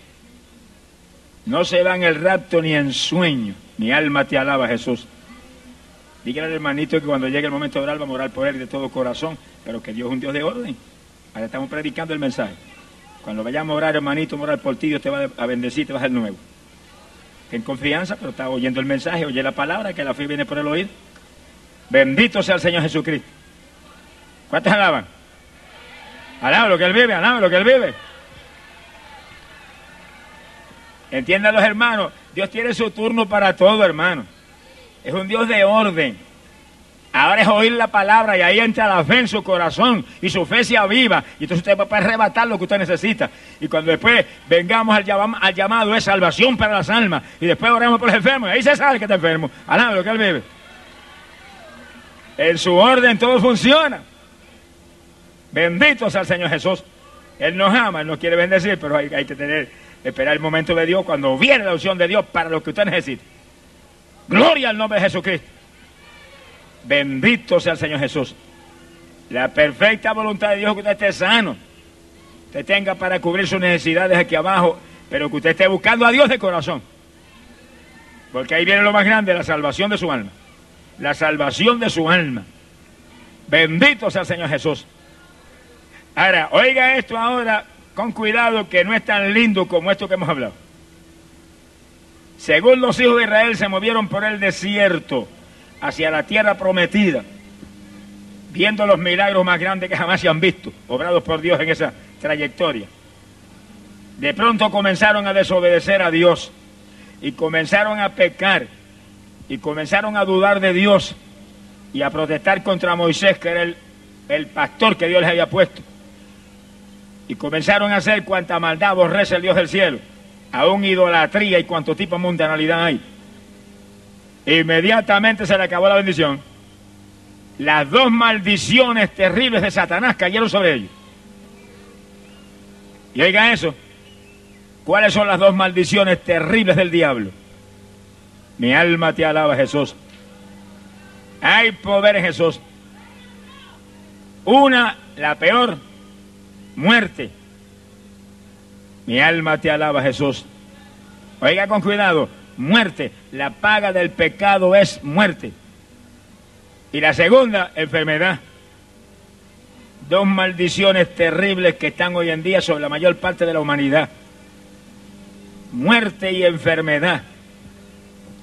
no se va en el rapto ni en sueño. Mi alma te alaba, Jesús. Dígale al hermanito que cuando llegue el momento de orar, vamos a orar por él de todo corazón, pero que Dios es un Dios de orden. Ahora estamos predicando el mensaje. Cuando vayamos a orar, hermanito, a orar por ti, Dios te va a bendecir, te va a hacer nuevo. Ten confianza, pero está oyendo el mensaje, oye la palabra, que la fe viene por el oír. Bendito sea el Señor Jesucristo. ¿Cuántos alaban? Alaba lo que Él vive, alaba lo que Él vive. Entiendan los hermanos, Dios tiene su turno para todo, hermano. Es un Dios de orden. Ahora es oír la palabra y ahí entra la fe en su corazón y su fe se aviva. Y entonces usted va a arrebatar lo que usted necesita. Y cuando después vengamos al, llamado, al llamado es salvación para las almas. Y después oramos por los enfermos. Y ahí se sabe que está enfermo. Alaba lo que él vive. En su orden todo funciona. Bendito sea el Señor Jesús. Él nos ama, Él nos quiere bendecir, pero hay, que tener, esperar el momento de Dios cuando viene la opción de Dios para lo que usted necesite. Gloria al nombre de Jesucristo. Bendito sea el Señor Jesús. La perfecta voluntad de Dios que usted esté sano. Usted tenga para cubrir sus necesidades aquí abajo, pero que usted esté buscando a Dios de corazón. Porque ahí viene lo más grande, la salvación de su alma. La salvación de su alma. Bendito sea el Señor Jesús. Ahora, oiga esto ahora con cuidado que no es tan lindo como esto que hemos hablado. Según los hijos de Israel se movieron por el desierto hacia la tierra prometida, viendo los milagros más grandes que jamás se han visto, obrados por Dios en esa trayectoria. De pronto comenzaron a desobedecer a Dios y comenzaron a pecar y comenzaron a dudar de Dios y a protestar contra Moisés, que era el, el pastor que Dios les había puesto y comenzaron a hacer cuanta maldad aborrece el Dios del cielo, aún idolatría y cuanto tipo de mundanalidad hay. Inmediatamente se le acabó la bendición. Las dos maldiciones terribles de Satanás cayeron sobre ellos. Y oiga eso. ¿Cuáles son las dos maldiciones terribles del diablo? Mi alma te alaba, Jesús. Hay poder en Jesús. Una, la peor, muerte. Mi alma te alaba, Jesús. Oiga con cuidado, muerte. La paga del pecado es muerte. Y la segunda, enfermedad. Dos maldiciones terribles que están hoy en día sobre la mayor parte de la humanidad. Muerte y enfermedad.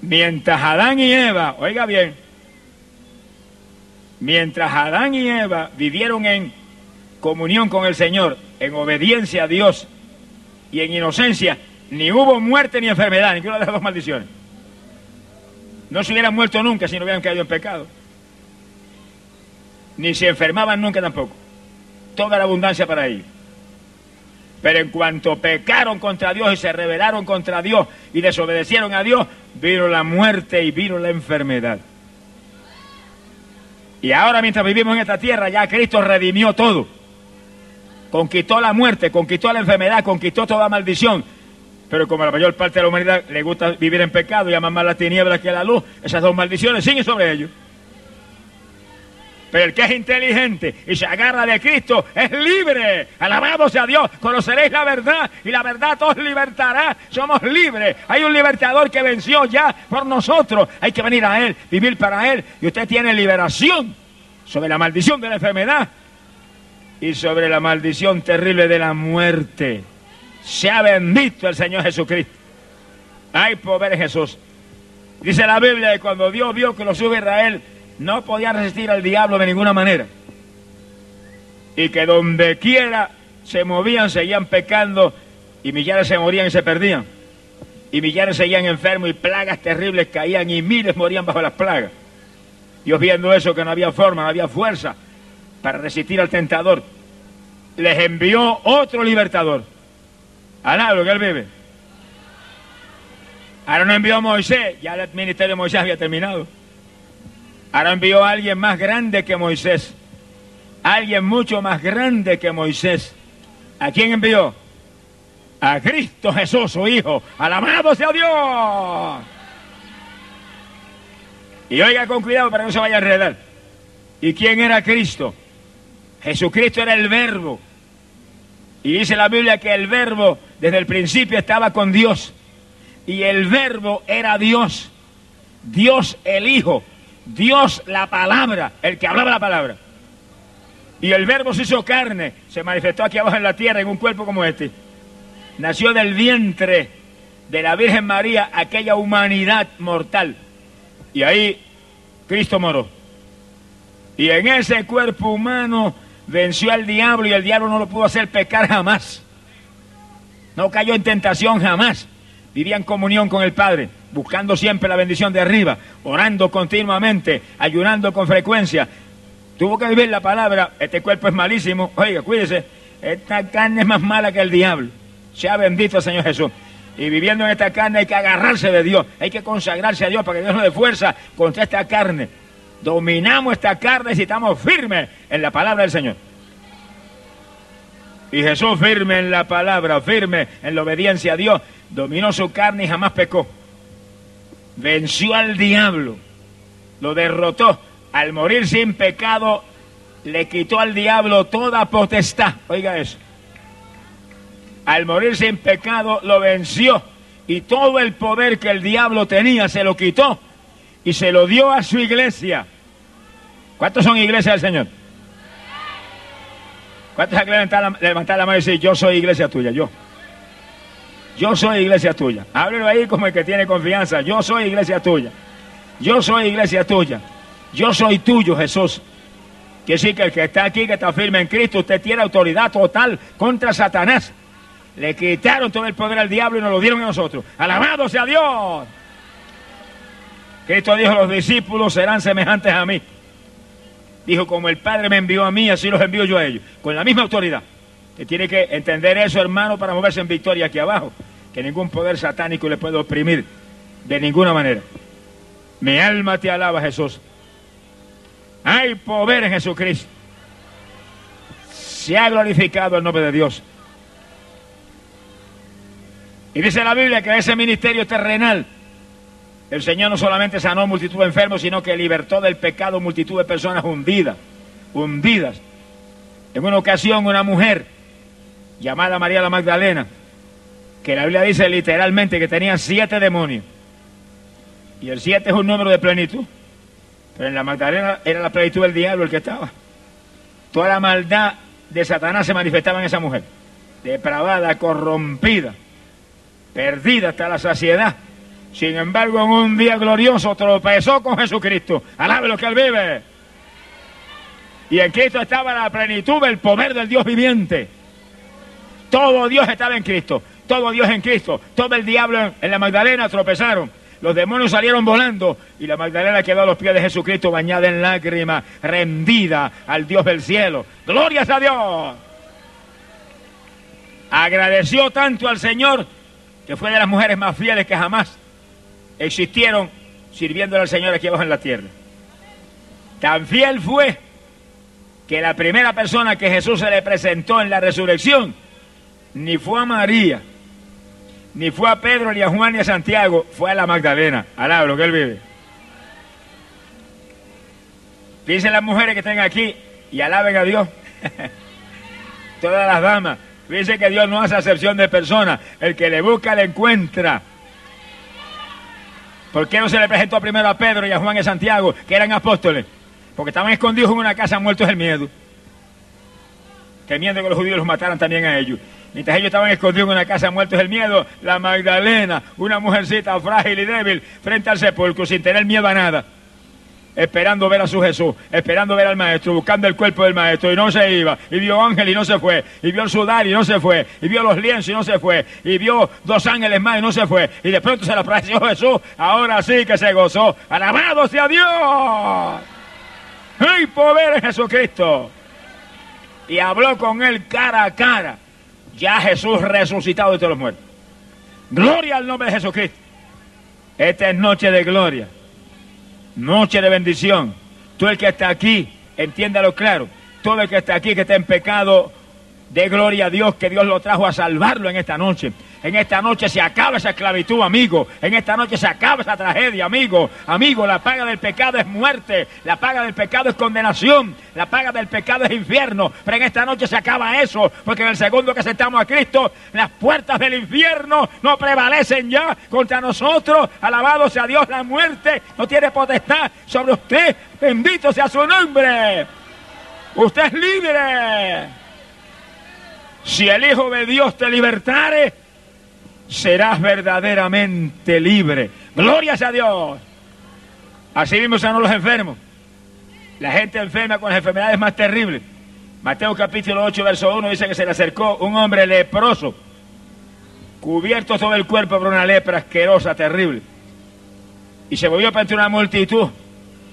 Mientras Adán y Eva, oiga bien, mientras Adán y Eva vivieron en comunión con el Señor, en obediencia a Dios y en inocencia, ni hubo muerte ni enfermedad, ninguna de las dos maldiciones. No se hubieran muerto nunca si no hubieran caído en pecado. Ni se enfermaban nunca tampoco. Toda la abundancia para ellos. Pero en cuanto pecaron contra Dios y se rebelaron contra Dios y desobedecieron a Dios, vino la muerte y vino la enfermedad. Y ahora mientras vivimos en esta tierra, ya Cristo redimió todo conquistó la muerte, conquistó la enfermedad, conquistó toda maldición. Pero como la mayor parte de la humanidad le gusta vivir en pecado y amar más las tinieblas que la luz, esas dos maldiciones siguen sobre ellos. Pero el que es inteligente y se agarra de Cristo es libre. Alabamos a Dios. Conoceréis la verdad y la verdad os libertará. Somos libres. Hay un libertador que venció ya por nosotros. Hay que venir a Él, vivir para Él. Y usted tiene liberación. sobre la maldición de la enfermedad y sobre la maldición terrible de la muerte. Sea bendito el Señor Jesucristo. Hay poder en Jesús. Dice la Biblia que cuando Dios vio que los hijos de Israel no podían resistir al diablo de ninguna manera, y que donde quiera se movían, seguían pecando, y millares se morían y se perdían, y millares seguían enfermos y plagas terribles caían y miles morían bajo las plagas. Dios viendo eso, que no había forma, no había fuerza para resistir al tentador, les envió otro libertador. Que él vive. Ahora no envió a Moisés, ya el ministerio de Moisés había terminado. Ahora envió a alguien más grande que Moisés. Alguien mucho más grande que Moisés. ¿A quién envió? A Cristo Jesús, su Hijo. Alabado sea Dios. Y oiga con cuidado para que no se vaya a enredar. ¿Y quién era Cristo? Jesucristo era el verbo. Y dice la Biblia que el verbo desde el principio estaba con Dios. Y el verbo era Dios. Dios el Hijo. Dios la palabra. El que hablaba la palabra. Y el verbo se hizo carne. Se manifestó aquí abajo en la tierra en un cuerpo como este. Nació del vientre de la Virgen María aquella humanidad mortal. Y ahí Cristo moró. Y en ese cuerpo humano venció al diablo y el diablo no lo pudo hacer pecar jamás. No cayó en tentación jamás. Vivía en comunión con el Padre, buscando siempre la bendición de arriba, orando continuamente, ayunando con frecuencia. Tuvo que vivir la palabra, este cuerpo es malísimo. Oiga, cuídese, esta carne es más mala que el diablo. Sea bendito Señor Jesús. Y viviendo en esta carne hay que agarrarse de Dios, hay que consagrarse a Dios para que Dios nos dé fuerza contra esta carne. Dominamos esta carne y estamos firmes en la palabra del Señor. Y Jesús firme en la palabra, firme en la obediencia a Dios, dominó su carne y jamás pecó. Venció al diablo, lo derrotó. Al morir sin pecado, le quitó al diablo toda potestad. Oiga eso al morir sin pecado, lo venció. Y todo el poder que el diablo tenía se lo quitó y se lo dio a su iglesia. ¿Cuántos son iglesias del Señor? ¿Cuántos hay que levantar la, mano y decir, yo soy iglesia tuya? Yo. Yo soy iglesia tuya. Háblelo ahí como el que tiene confianza. Yo soy iglesia tuya. Yo soy iglesia tuya. Yo soy tuyo, Jesús. Quiere decir que el que está aquí, que está firme en Cristo, usted tiene autoridad total contra Satanás. Le quitaron todo el poder al diablo y nos lo dieron a nosotros. Alabado sea Dios. Cristo dijo, los discípulos serán semejantes a mí. Dijo, como el Padre me envió a mí, así los envío yo a ellos. Con la misma autoridad. Que tiene que entender eso, hermano, para moverse en victoria aquí abajo. Que ningún poder satánico le puede oprimir de ninguna manera. Mi alma te alaba, Jesús. Hay poder en Jesucristo. Se ha glorificado el nombre de Dios. Y dice la Biblia que ese ministerio terrenal el Señor no solamente sanó multitud de enfermos, sino que libertó del pecado multitud de personas hundidas, hundidas. En una ocasión una mujer llamada María la Magdalena, que la Biblia dice literalmente que tenía siete demonios. Y el siete es un número de plenitud. Pero en la Magdalena era la plenitud del diablo el que estaba. Toda la maldad de Satanás se manifestaba en esa mujer. Depravada, corrompida perdida hasta la saciedad. Sin embargo, en un día glorioso tropezó con Jesucristo. Alabe lo que él vive. Y en Cristo estaba la plenitud del poder del Dios viviente. Todo Dios estaba en Cristo. Todo Dios en Cristo. Todo el diablo en la Magdalena tropezaron. Los demonios salieron volando y la Magdalena quedó a los pies de Jesucristo bañada en lágrimas, rendida al Dios del cielo. Glorias a Dios. Agradeció tanto al Señor que fue de las mujeres más fieles que jamás existieron sirviéndole al Señor aquí abajo en la tierra. Tan fiel fue que la primera persona que Jesús se le presentó en la resurrección ni fue a María, ni fue a Pedro, ni a Juan, ni a Santiago, fue a la Magdalena. Alabro que él vive. Fíjense las mujeres que están aquí y alaben a Dios. Todas las damas. Dice que Dios no hace acepción de personas. El que le busca le encuentra. ¿Por qué no se le presentó primero a Pedro y a Juan y a Santiago, que eran apóstoles? porque estaban escondidos en una casa muertos del miedo, temiendo que los judíos los mataran también a ellos. Mientras ellos estaban escondidos en una casa muertos del miedo, la Magdalena, una mujercita frágil y débil, frente al sepulcro, sin tener miedo a nada, esperando ver a su Jesús, esperando ver al maestro, buscando el cuerpo del maestro, y no se iba, y vio ángel y no se fue, y vio el sudar y no se fue, y vio los lienzos y no se fue, y vio dos ángeles más y no se fue, y de pronto se le apareció Jesús, ahora sí que se gozó, alabado sea Dios, ¡ay poder en Jesucristo! Y habló con él cara a cara, ya Jesús resucitado de todos los muertos. Gloria al nombre de Jesucristo. Esta es noche de gloria noche de bendición. Tú el que está aquí, entiéndalo claro. Todo el que está aquí, que está en pecado, de gloria a Dios que Dios lo trajo a salvarlo en esta noche. En esta noche se acaba esa esclavitud, amigo. En esta noche se acaba esa tragedia, amigo. Amigo, la paga del pecado es muerte. La paga del pecado es condenación. La paga del pecado es infierno. Pero en esta noche se acaba eso. Porque en el segundo que aceptamos a Cristo, las puertas del infierno no prevalecen ya contra nosotros. Alabado sea Dios, la muerte no tiene potestad sobre usted. Bendito sea su nombre. Usted es libre. Si el Hijo de Dios te libertare, serás verdaderamente libre. Glorias a Dios. Así mismo sanos los enfermos. La gente enferma con las enfermedades más terribles. Mateo capítulo 8, verso 1 dice que se le acercó un hombre leproso, cubierto todo el cuerpo por una lepra asquerosa, terrible. Y se volvió para entre una multitud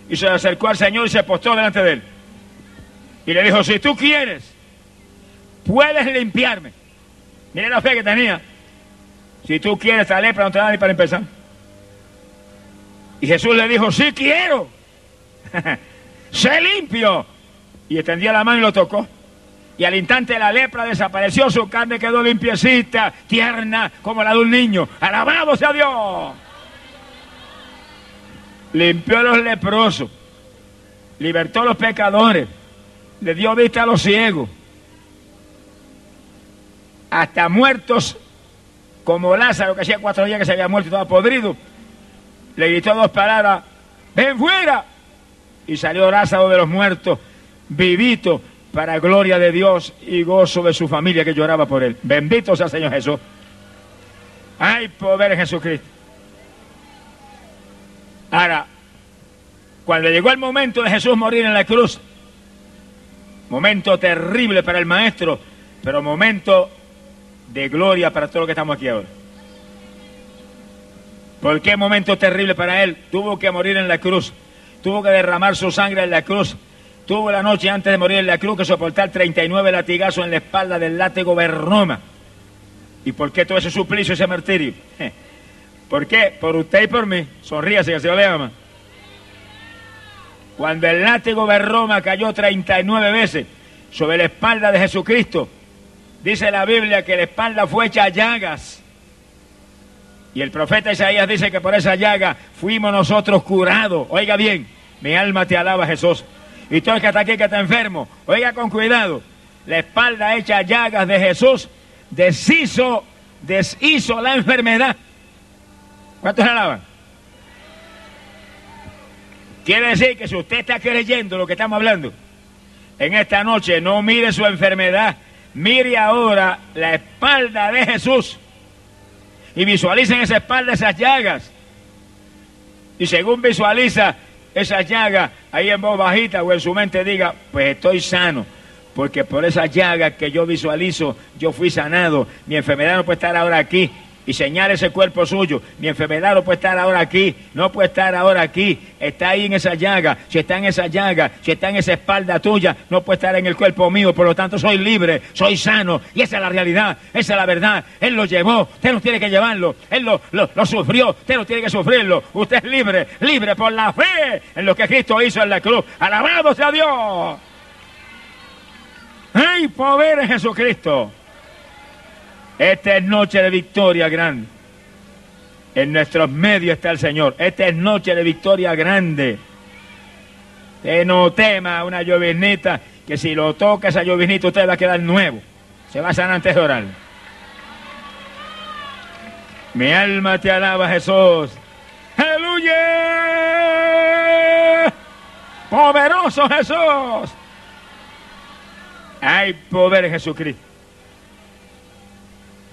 y se le acercó al Señor y se postó delante de él. Y le dijo, si tú quieres, puedes limpiarme. Mire la fe que tenía. Si tú quieres esta lepra, no te da ni para empezar. Y Jesús le dijo, sí quiero. sé limpio. Y extendió la mano y lo tocó. Y al instante la lepra desapareció, su carne quedó limpiecita, tierna, como la de un niño. Alabado sea Dios. Limpió a los leprosos, libertó a los pecadores, le dio vista a los ciegos hasta muertos como Lázaro, que hacía cuatro días que se había muerto y estaba podrido, le gritó dos palabras, ven fuera. Y salió Lázaro de los muertos, vivito, para gloria de Dios y gozo de su familia que lloraba por él. Bendito sea el Señor Jesús. Hay poder en Jesucristo. Ahora, cuando llegó el momento de Jesús morir en la cruz, momento terrible para el maestro, pero momento de gloria para todo lo que estamos aquí ahora. ¿Por qué momento terrible para él? Tuvo que morir en la cruz, tuvo que derramar su sangre en la cruz, tuvo la noche antes de morir en la cruz que soportar 39 latigazos en la espalda del látigo Bernoma. ¿Y por qué todo ese suplicio, ese martirio? ¿Por qué? Por usted y por mí. Sonríase que se lo ama. Cuando el látigo Berroma cayó 39 veces sobre la espalda de Jesucristo, Dice la Biblia que la espalda fue hecha llagas. Y el profeta Isaías dice que por esa llaga fuimos nosotros curados. Oiga bien, mi alma te alaba Jesús. Y todo el que está aquí que está enfermo, oiga con cuidado. La espalda hecha llagas de Jesús deshizo, deshizo la enfermedad. ¿Cuántos la alaban? Quiere decir que si usted está creyendo lo que estamos hablando, en esta noche no mire su enfermedad Mire ahora la espalda de Jesús y visualicen esa espalda, esas llagas. Y según visualiza esas llagas, ahí en voz bajita o en su mente diga, pues estoy sano, porque por esas llagas que yo visualizo, yo fui sanado. Mi enfermedad no puede estar ahora aquí, y señala ese cuerpo suyo. Mi enfermedad no puede estar ahora aquí, no puede estar ahora aquí, está ahí en esa llaga. Si está en esa llaga, si está en esa espalda tuya, no puede estar en el cuerpo mío. Por lo tanto, soy libre, soy sano. Y esa es la realidad, esa es la verdad. Él lo llevó, usted no tiene que llevarlo. Él lo, lo, sufrió, usted no tiene que sufrirlo. Usted es libre, libre por la fe en lo que Cristo hizo en la cruz. Alabado sea Dios. ¡Ay, poder Jesucristo! Esta es noche de victoria grande. En nuestros medios está el Señor. Esta es noche de victoria grande. Usted no tema una llovinita, que si lo toca esa llovinita usted va a quedar nuevo. Se va a sanar antes de orar. Mi alma te alaba, Jesús. ¡Aleluya! Poderoso Jesús. Hay poder en Jesucristo.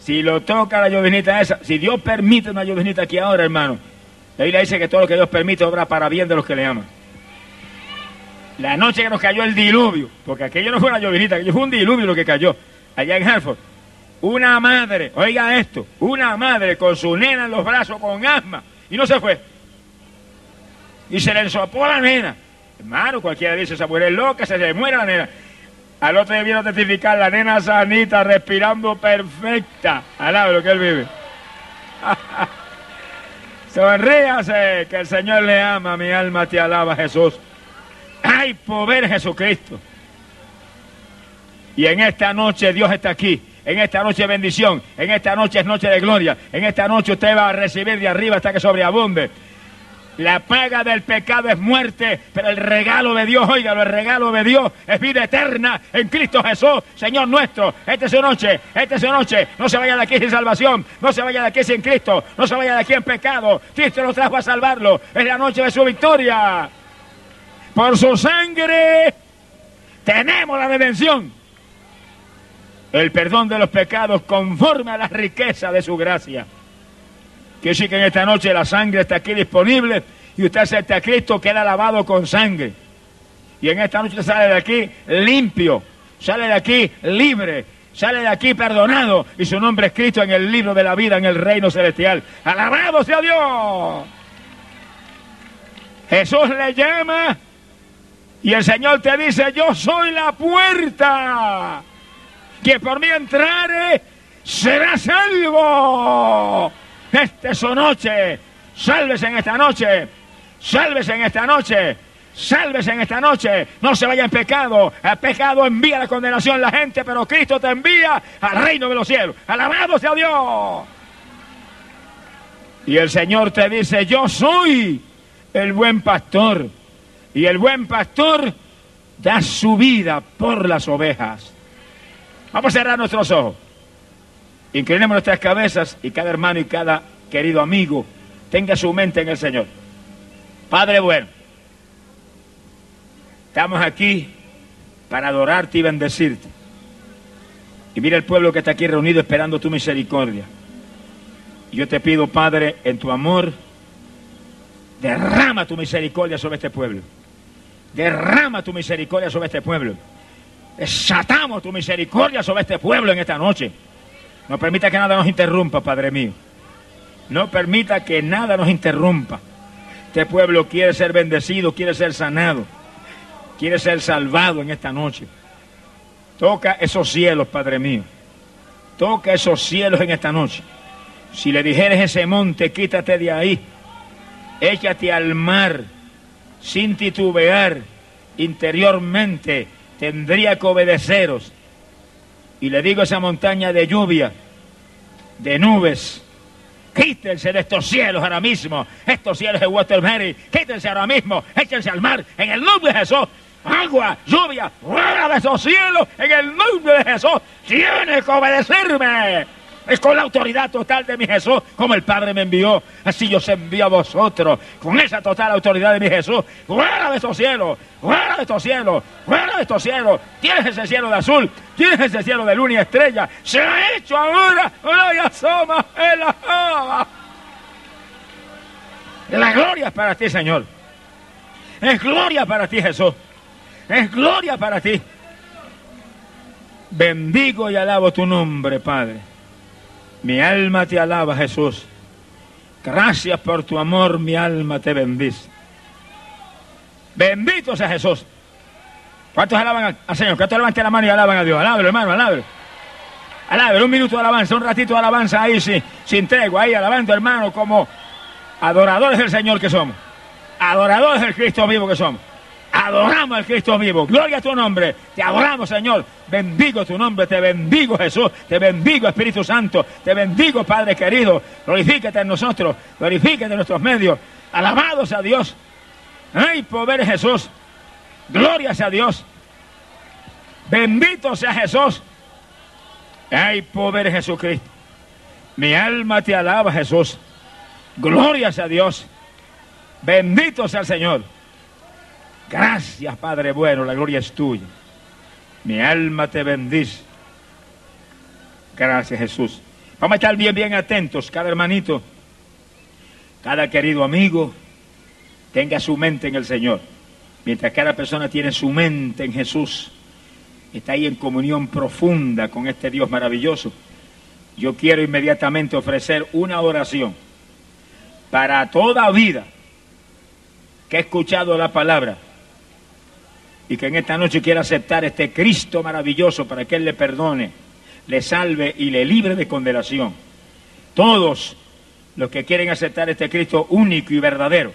Si lo toca la llovinita esa, si Dios permite una llovinita aquí ahora, hermano, la Biblia dice que todo lo que Dios permite obra para bien de los que le aman. La noche que nos cayó el diluvio, porque aquello no fue una llovinita, aquello fue un diluvio lo que cayó allá en Hartford. Una madre, oiga esto, una madre con su nena en los brazos con asma y no se fue. Y se le ensopó la nena. Hermano, cualquiera dice, esa mujer es loca, se le muere la nena. Al otro día vino a testificar la nena sanita, respirando perfecta. Alaba lo que él vive. Sonríase, que el Señor le ama, mi alma te alaba, Jesús. Hay poder Jesucristo. Y en esta noche Dios está aquí. En esta noche bendición. En esta noche es noche de gloria. En esta noche usted va a recibir de arriba hasta que sobreabunde. La paga del pecado es muerte, pero el regalo de Dios, óigalo, el regalo de Dios es vida eterna en Cristo Jesús, Señor nuestro. Esta es su noche, esta es su noche. No se vaya de aquí sin salvación, no se vaya de aquí sin Cristo, no se vaya de aquí en pecado. Cristo lo trajo a salvarlo. Es la noche de su victoria. Por su sangre tenemos la redención. El perdón de los pecados conforme a la riqueza de su gracia. Que sí que en esta noche la sangre está aquí disponible y usted acepta a Cristo, queda lavado con sangre. Y en esta noche sale de aquí limpio, sale de aquí libre, sale de aquí perdonado y su nombre escrito en el libro de la vida en el reino celestial. Alabado sea Dios. Jesús le llama y el Señor te dice, yo soy la puerta. Que por mí entrare será salvo. Esta es su noche. Sálvese en esta noche. Sálvese en esta noche. Sálvese en esta noche. No se vaya en pecado. El pecado envía la condenación a la gente, pero Cristo te envía al reino de los cielos. Alabado sea Dios. Y el Señor te dice, yo soy el buen pastor. Y el buen pastor da su vida por las ovejas. Vamos a cerrar nuestros ojos. Inclinemos nuestras cabezas y cada hermano y cada querido amigo tenga su mente en el Señor. Padre bueno, estamos aquí para adorarte y bendecirte. Y mira el pueblo que está aquí reunido esperando tu misericordia. Yo te pido, Padre, en tu amor, derrama tu misericordia sobre este pueblo. Derrama tu misericordia sobre este pueblo. Desatamos tu misericordia sobre este pueblo en esta noche. No permita que nada nos interrumpa, Padre mío. No permita que nada nos interrumpa. Este pueblo quiere ser bendecido, quiere ser sanado, quiere ser salvado en esta noche. Toca esos cielos, Padre mío. Toca esos cielos en esta noche. Si le dijeres ese monte, quítate de ahí. Échate al mar sin titubear interiormente. Tendría que obedeceros y le digo a esa montaña de lluvia, de nubes, quítense de estos cielos ahora mismo, estos cielos de Water Mary, quítense ahora mismo, échense al mar en el nombre de Jesús. Agua, lluvia, fuera de esos cielos en el nombre de Jesús. Tienes que obedecerme. Es con la autoridad total de mi Jesús, como el Padre me envió, así yo os envío a vosotros, con esa total autoridad de mi Jesús. Fuera de estos cielos, fuera de estos cielos, fuera de estos cielos. Tienes ese cielo de azul, tienes ese cielo de luna y estrella. Se ha hecho ahora, gloria asoma en la java. La gloria es para ti, Señor. Es gloria para ti, Jesús. Es gloria para ti. Bendigo y alabo tu nombre, Padre. Mi alma te alaba, Jesús. Gracias por tu amor, mi alma te bendice. Bendito sea Jesús. ¿Cuántos alaban al Señor? ¿Cuántos levanten la mano y alaban a Dios? Alábelo, hermano, alábelo. Alábelo, un minuto de alabanza, un ratito de alabanza ahí sin, sin tregua, ahí alabando, hermano, como adoradores del Señor que somos. Adoradores del Cristo vivo que somos. Adoramos al Cristo vivo. Gloria a tu nombre. Te adoramos, Señor. Bendigo tu nombre. Te bendigo, Jesús. Te bendigo, Espíritu Santo. Te bendigo, Padre querido. Glorifícate en nosotros. Glorifícate en nuestros medios. Alabados a Dios. Ay, poder Jesús. Gloria sea Dios. Bendito sea Jesús. Ay, poder Jesucristo. Mi alma te alaba, Jesús. Gloria sea Dios. Bendito sea el Señor. Gracias, Padre bueno, la gloria es tuya. Mi alma te bendice. Gracias, Jesús. Vamos a estar bien, bien atentos, cada hermanito, cada querido amigo, tenga su mente en el Señor. Mientras cada persona tiene su mente en Jesús, está ahí en comunión profunda con este Dios maravilloso. Yo quiero inmediatamente ofrecer una oración para toda vida que ha escuchado la palabra y que en esta noche quiera aceptar este Cristo maravilloso para que Él le perdone, le salve y le libre de condenación. Todos los que quieren aceptar este Cristo único y verdadero,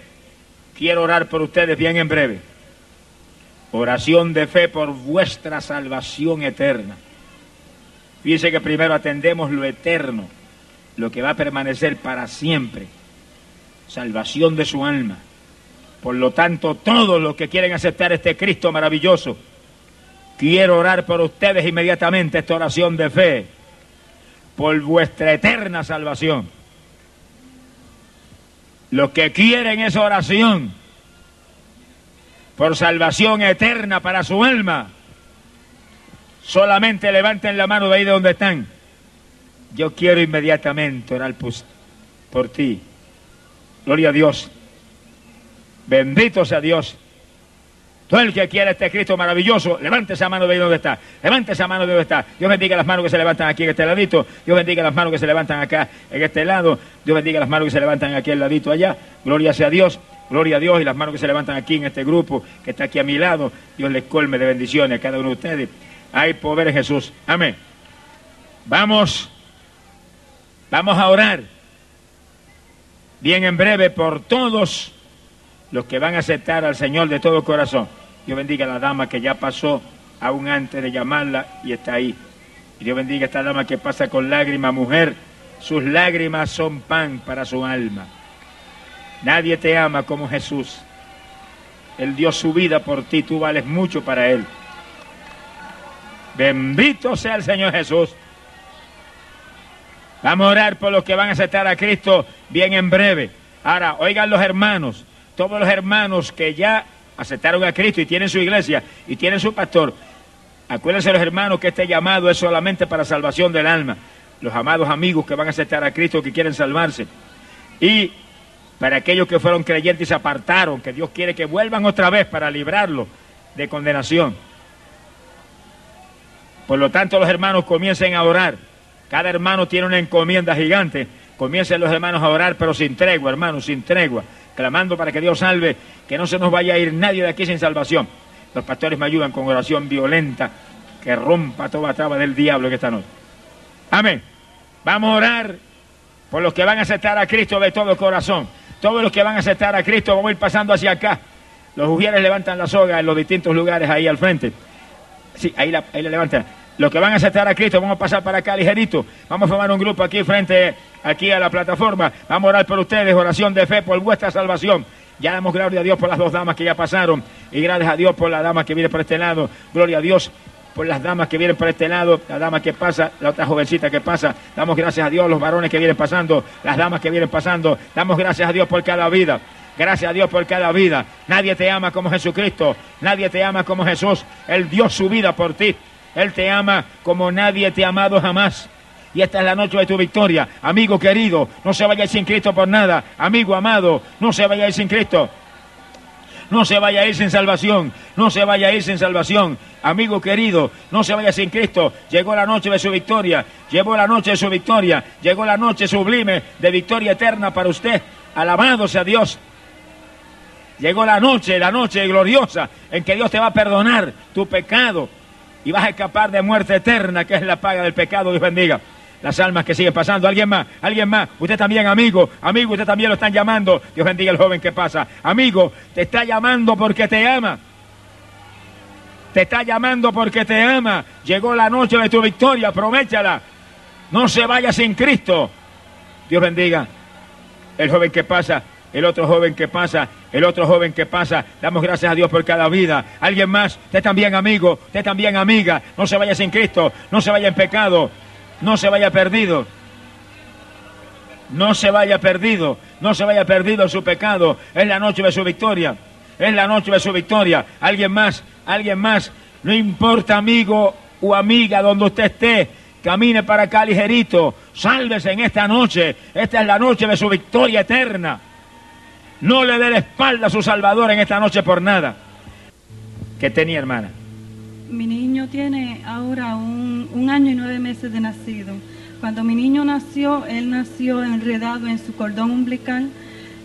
quiero orar por ustedes bien en breve. Oración de fe por vuestra salvación eterna. Fíjense que primero atendemos lo eterno, lo que va a permanecer para siempre. Salvación de su alma. Por lo tanto, todos los que quieren aceptar este Cristo maravilloso, quiero orar por ustedes inmediatamente esta oración de fe, por vuestra eterna salvación. Los que quieren esa oración, por salvación eterna para su alma, solamente levanten la mano de ahí de donde están. Yo quiero inmediatamente orar por, por ti. Gloria a Dios. Bendito sea Dios. Todo el que quiera este Cristo maravilloso, levante esa mano de ahí donde está. Levante esa mano de donde está. Dios bendiga las manos que se levantan aquí en este ladito. Dios bendiga las manos que se levantan acá en este lado. Dios bendiga las manos que se levantan aquí al ladito allá. Gloria sea Dios. Gloria a Dios y las manos que se levantan aquí en este grupo que está aquí a mi lado. Dios les colme de bendiciones a cada uno de ustedes. Hay poder Jesús. Amén. Vamos. Vamos a orar. Bien en breve por todos los que van a aceptar al Señor de todo corazón. Dios bendiga a la dama que ya pasó aún antes de llamarla y está ahí. Y Dios bendiga a esta dama que pasa con lágrimas, mujer. Sus lágrimas son pan para su alma. Nadie te ama como Jesús. Él dio su vida por ti, tú vales mucho para Él. Bendito sea el Señor Jesús. Vamos a orar por los que van a aceptar a Cristo bien en breve. Ahora, oigan los hermanos, todos los hermanos que ya aceptaron a Cristo y tienen su iglesia y tienen su pastor, acuérdense los hermanos que este llamado es solamente para salvación del alma. Los amados amigos que van a aceptar a Cristo, que quieren salvarse. Y para aquellos que fueron creyentes y se apartaron, que Dios quiere que vuelvan otra vez para librarlos de condenación. Por lo tanto, los hermanos comiencen a orar. Cada hermano tiene una encomienda gigante. Comiencen los hermanos a orar, pero sin tregua, hermanos, sin tregua clamando para que Dios salve, que no se nos vaya a ir nadie de aquí sin salvación. Los pastores me ayudan con oración violenta que rompa toda traba del diablo en esta noche. Amén. Vamos a orar por los que van a aceptar a Cristo de todo corazón. Todos los que van a aceptar a Cristo, vamos a ir pasando hacia acá. Los ujieres levantan la soga en los distintos lugares ahí al frente. Sí, ahí la, ahí la levantan. Los que van a aceptar a Cristo, vamos a pasar para acá ligerito. Vamos a formar un grupo aquí frente, aquí a la plataforma. Vamos a orar por ustedes, oración de fe por vuestra salvación. Ya damos gloria a Dios por las dos damas que ya pasaron. Y gracias a Dios por la dama que viene por este lado. Gloria a Dios por las damas que vienen por este lado, la dama que pasa, la otra jovencita que pasa. Damos gracias a Dios, los varones que vienen pasando, las damas que vienen pasando. Damos gracias a Dios por cada vida. Gracias a Dios por cada vida. Nadie te ama como Jesucristo. Nadie te ama como Jesús. Él dio su vida por ti. Él te ama como nadie te ha amado jamás. Y esta es la noche de tu victoria. Amigo querido, no se vaya sin Cristo por nada. Amigo amado, no se vaya sin Cristo. No se vaya a ir sin salvación. No se vaya a ir sin salvación. Amigo querido, no se vaya sin Cristo. Llegó la noche de su victoria. Llegó la noche de su victoria. Llegó la noche sublime de victoria eterna para usted. Alabado sea Dios. Llegó la noche, la noche gloriosa en que Dios te va a perdonar tu pecado y vas a escapar de muerte eterna, que es la paga del pecado. Dios bendiga las almas que siguen pasando. Alguien más, alguien más. Usted también, amigo, amigo, usted también lo están llamando. Dios bendiga al joven que pasa. Amigo, te está llamando porque te ama. Te está llamando porque te ama. Llegó la noche de tu victoria, aprovechala. No se vaya sin Cristo. Dios bendiga. El joven que pasa, el otro joven que pasa, el otro joven que pasa. Damos gracias a Dios por cada vida. Alguien más, usted también amigo, usted también amiga. No se vaya sin Cristo, no se vaya en pecado, no se vaya perdido. No se vaya perdido, no se vaya perdido su pecado. Es la noche de su victoria. Es la noche de su victoria. Alguien más, alguien más. No importa, amigo o amiga, donde usted esté. Camine para acá ligerito. Sálvese en esta noche. Esta es la noche de su victoria eterna. No le dé la espalda a su Salvador en esta noche por nada. ¿Qué tenía, hermana? Mi niño tiene ahora un, un año y nueve meses de nacido. Cuando mi niño nació, él nació enredado en su cordón umbilical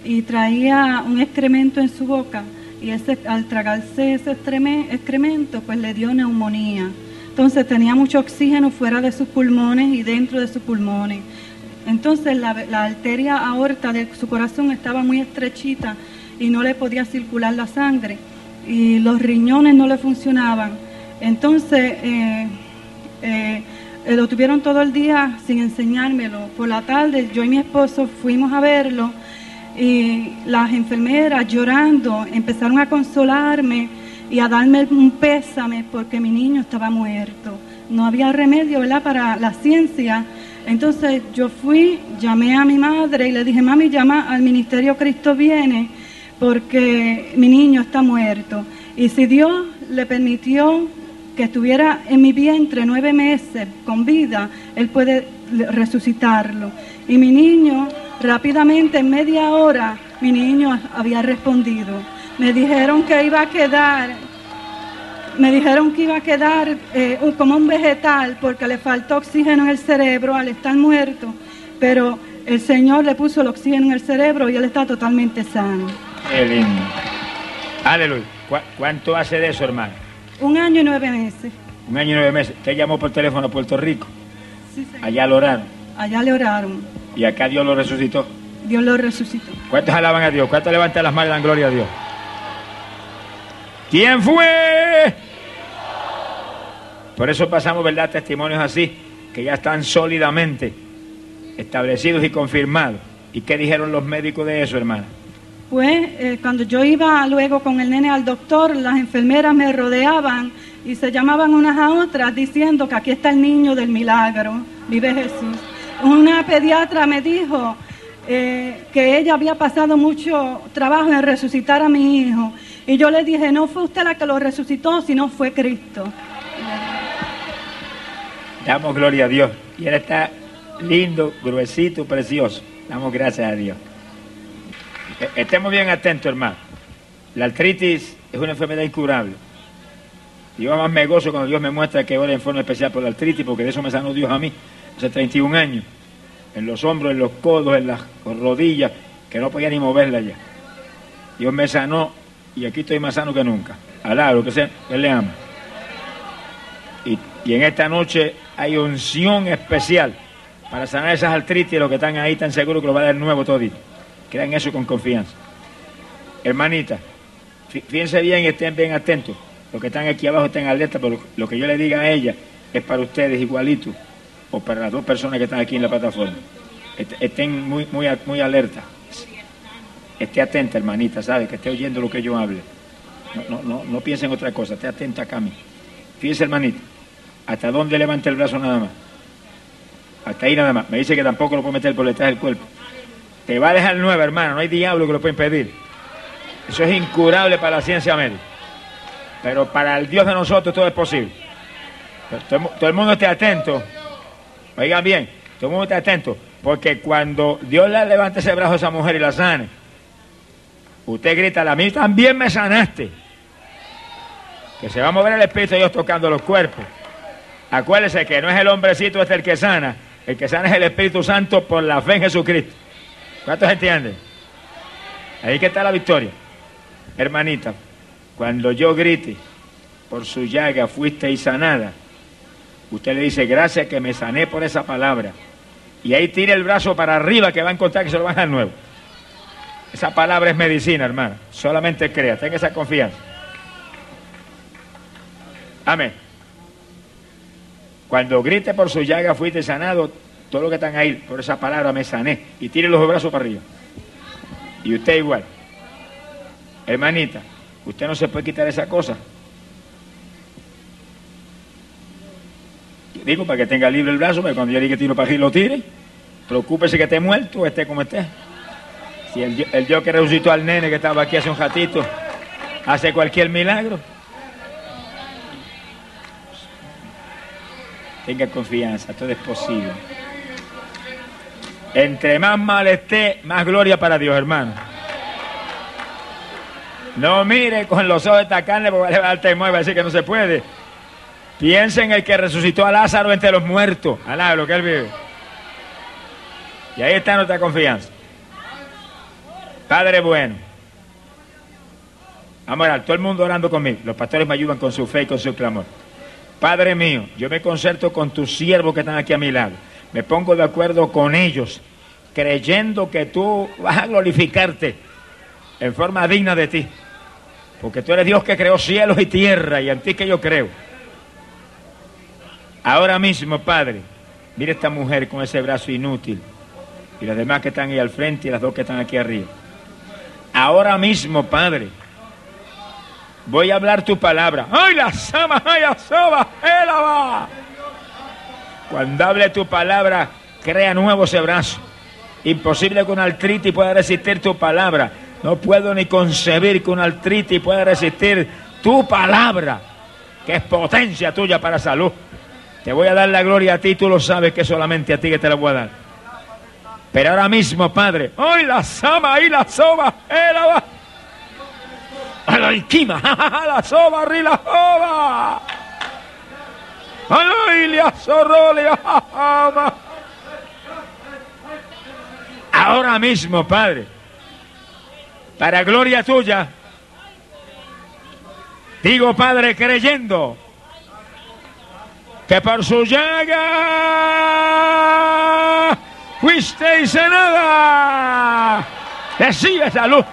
y traía un excremento en su boca. Y ese, al tragarse ese excremento, pues le dio neumonía. Entonces tenía mucho oxígeno fuera de sus pulmones y dentro de sus pulmones. Entonces la, arteria aorta de su corazón estaba muy estrechita y no le podía circular la sangre y los riñones no le funcionaban. Entonces eh, eh, lo tuvieron todo el día sin enseñármelo. Por la tarde yo y mi esposo fuimos a verlo y las enfermeras llorando empezaron a consolarme y a darme un pésame porque mi niño estaba muerto. No había remedio, ¿verdad?, para la ciencia. Entonces yo fui, llamé a mi madre y le dije, mami, llama al Ministerio Cristo Viene porque mi niño está muerto. Y si Dios le permitió que estuviera en mi vientre nueve meses con vida, Él puede resucitarlo. Y mi niño, rápidamente, en media hora, mi niño había respondido. Me dijeron que iba a quedar, me dijeron que iba a quedar eh, como un vegetal porque le faltó oxígeno en el cerebro al estar muerto, pero el Señor le puso el oxígeno en el cerebro y él está totalmente sano. Qué lindo. Aleluya. ¿Cu- ¿Cuánto hace de eso, hermano? Un año y nueve meses. Un año y nueve meses. Usted llamó por teléfono a Puerto Rico. Sí, señor. Allá lo oraron. Allá le oraron. Y acá Dios lo resucitó. Dios lo resucitó. ¿Cuántos alaban a Dios? ¿Cuántos levantan las manos y dan gloria a Dios? ¿Quién fue? Por eso pasamos, ¿verdad? Testimonios así, que ya están sólidamente establecidos y confirmados. ¿Y qué dijeron los médicos de eso, hermana? Pues eh, cuando yo iba luego con el nene al doctor, las enfermeras me rodeaban y se llamaban unas a otras diciendo que aquí está el niño del milagro, vive Jesús. Una pediatra me dijo eh, que ella había pasado mucho trabajo en resucitar a mi hijo y yo le dije, no fue usted la que lo resucitó, sino fue Cristo. Damos gloria a Dios. Y él está lindo, gruesito, precioso. Damos gracias a Dios. E- Estemos bien atentos, hermano. La artritis es una enfermedad incurable. Yo más me gozo cuando Dios me muestra que ora en forma especial por la artritis, porque de eso me sanó Dios a mí hace 31 años. En los hombros, en los codos, en las rodillas, que no podía ni moverla ya. Dios me sanó y aquí estoy más sano que nunca. Alá, lo que sea, Él le ama. Y, y en esta noche hay unción especial para sanar esas artritis y los que están ahí están seguros que lo va a dar nuevo todito. Crean eso con confianza. Hermanita, fí- fíjense bien y estén bien atentos. Los que están aquí abajo estén alerta, pero lo que yo le diga a ella es para ustedes igualito o para las dos personas que están aquí en la plataforma. Est- Estén muy, muy, muy alerta. Esté atenta, hermanita, ¿sabe? Que esté oyendo lo que yo hable. No, no, no, en otra cosa, esté atenta acá a mí. Fíjese, hermanita, ¿hasta dónde levanta el brazo nada más? Hasta ahí nada más. Me dice que tampoco lo puede meter por detrás del cuerpo. Te va a dejar nueva, hermano. No hay diablo que lo pueda impedir. Eso es incurable para la ciencia médica. Pero para el Dios de nosotros todo es posible. Todo, todo el mundo esté atento. Oigan bien, todo el mundo esté atento. Porque cuando Dios le levante ese brazo a esa mujer y la sane, usted grita, a mí también me sanaste. Que se va a mover el Espíritu de Dios tocando los cuerpos. Acuérdese que no es el hombrecito este el que sana, el que sana es el Espíritu Santo por la fe en Jesucristo. ¿Cuántos entienden? Ahí que está la victoria. Hermanita, cuando yo grite, por su llaga fuisteis sanada, usted le dice, gracias que me sané por esa palabra. Y ahí tire el brazo para arriba que va a encontrar que se lo van a dar nuevo. Esa palabra es medicina, hermano. Solamente crea, tenga esa confianza. Amén. Cuando grite por su llaga fuiste sanado, todo lo que están ahí, por esa palabra me sané. Y tire los brazos para arriba. Y usted igual. Hermanita, usted no se puede quitar esa cosa. Digo, para que tenga libre el brazo, que cuando yo diga tiro para arriba lo tire. Preocúpese que esté muerto esté como esté. Si el, el Dios que resucitó al nene que estaba aquí hace un ratito, hace cualquier milagro. Tenga confianza, todo es posible. Entre más mal esté, más gloria para Dios, hermano. No mire con los ojos de esta carne porque va a levantarte y mueve a decir que no se puede. Piensa en el que resucitó a Lázaro entre los muertos. Alá, lo que él vive. Y ahí está nuestra confianza. Padre bueno. Vamos a orar, todo el mundo orando conmigo. Los pastores me ayudan con su fe y con su clamor. Padre mío, yo me concerto con tus siervos que están aquí a mi lado. Me pongo de acuerdo con ellos, creyendo que tú vas a glorificarte en forma digna de ti. Porque tú eres Dios que creó cielos y tierra y en ti que yo creo. Ahora mismo, Padre, mira esta mujer con ese brazo inútil y las demás que están ahí al frente y las dos que están aquí arriba. Ahora mismo, Padre, voy a hablar tu palabra. ¡Ay, la sama, ay, la soba, élava! Cuando hable tu palabra, crea nuevo ese. Imposible que una artritis pueda resistir tu palabra. No puedo ni concebir que una artritis pueda resistir tu palabra, que es potencia tuya para salud. Te voy a dar la gloria a ti, tú lo sabes que solamente a ti que te la voy a dar. Pero ahora mismo, Padre, hoy la sama, ahí la soba. A la alquima, la soba, ri la soba. Aleluya, zorrolia, Ahora mismo, Padre, para gloria tuya, digo, Padre, creyendo que por su llaga fuiste sanada. Recibe salud.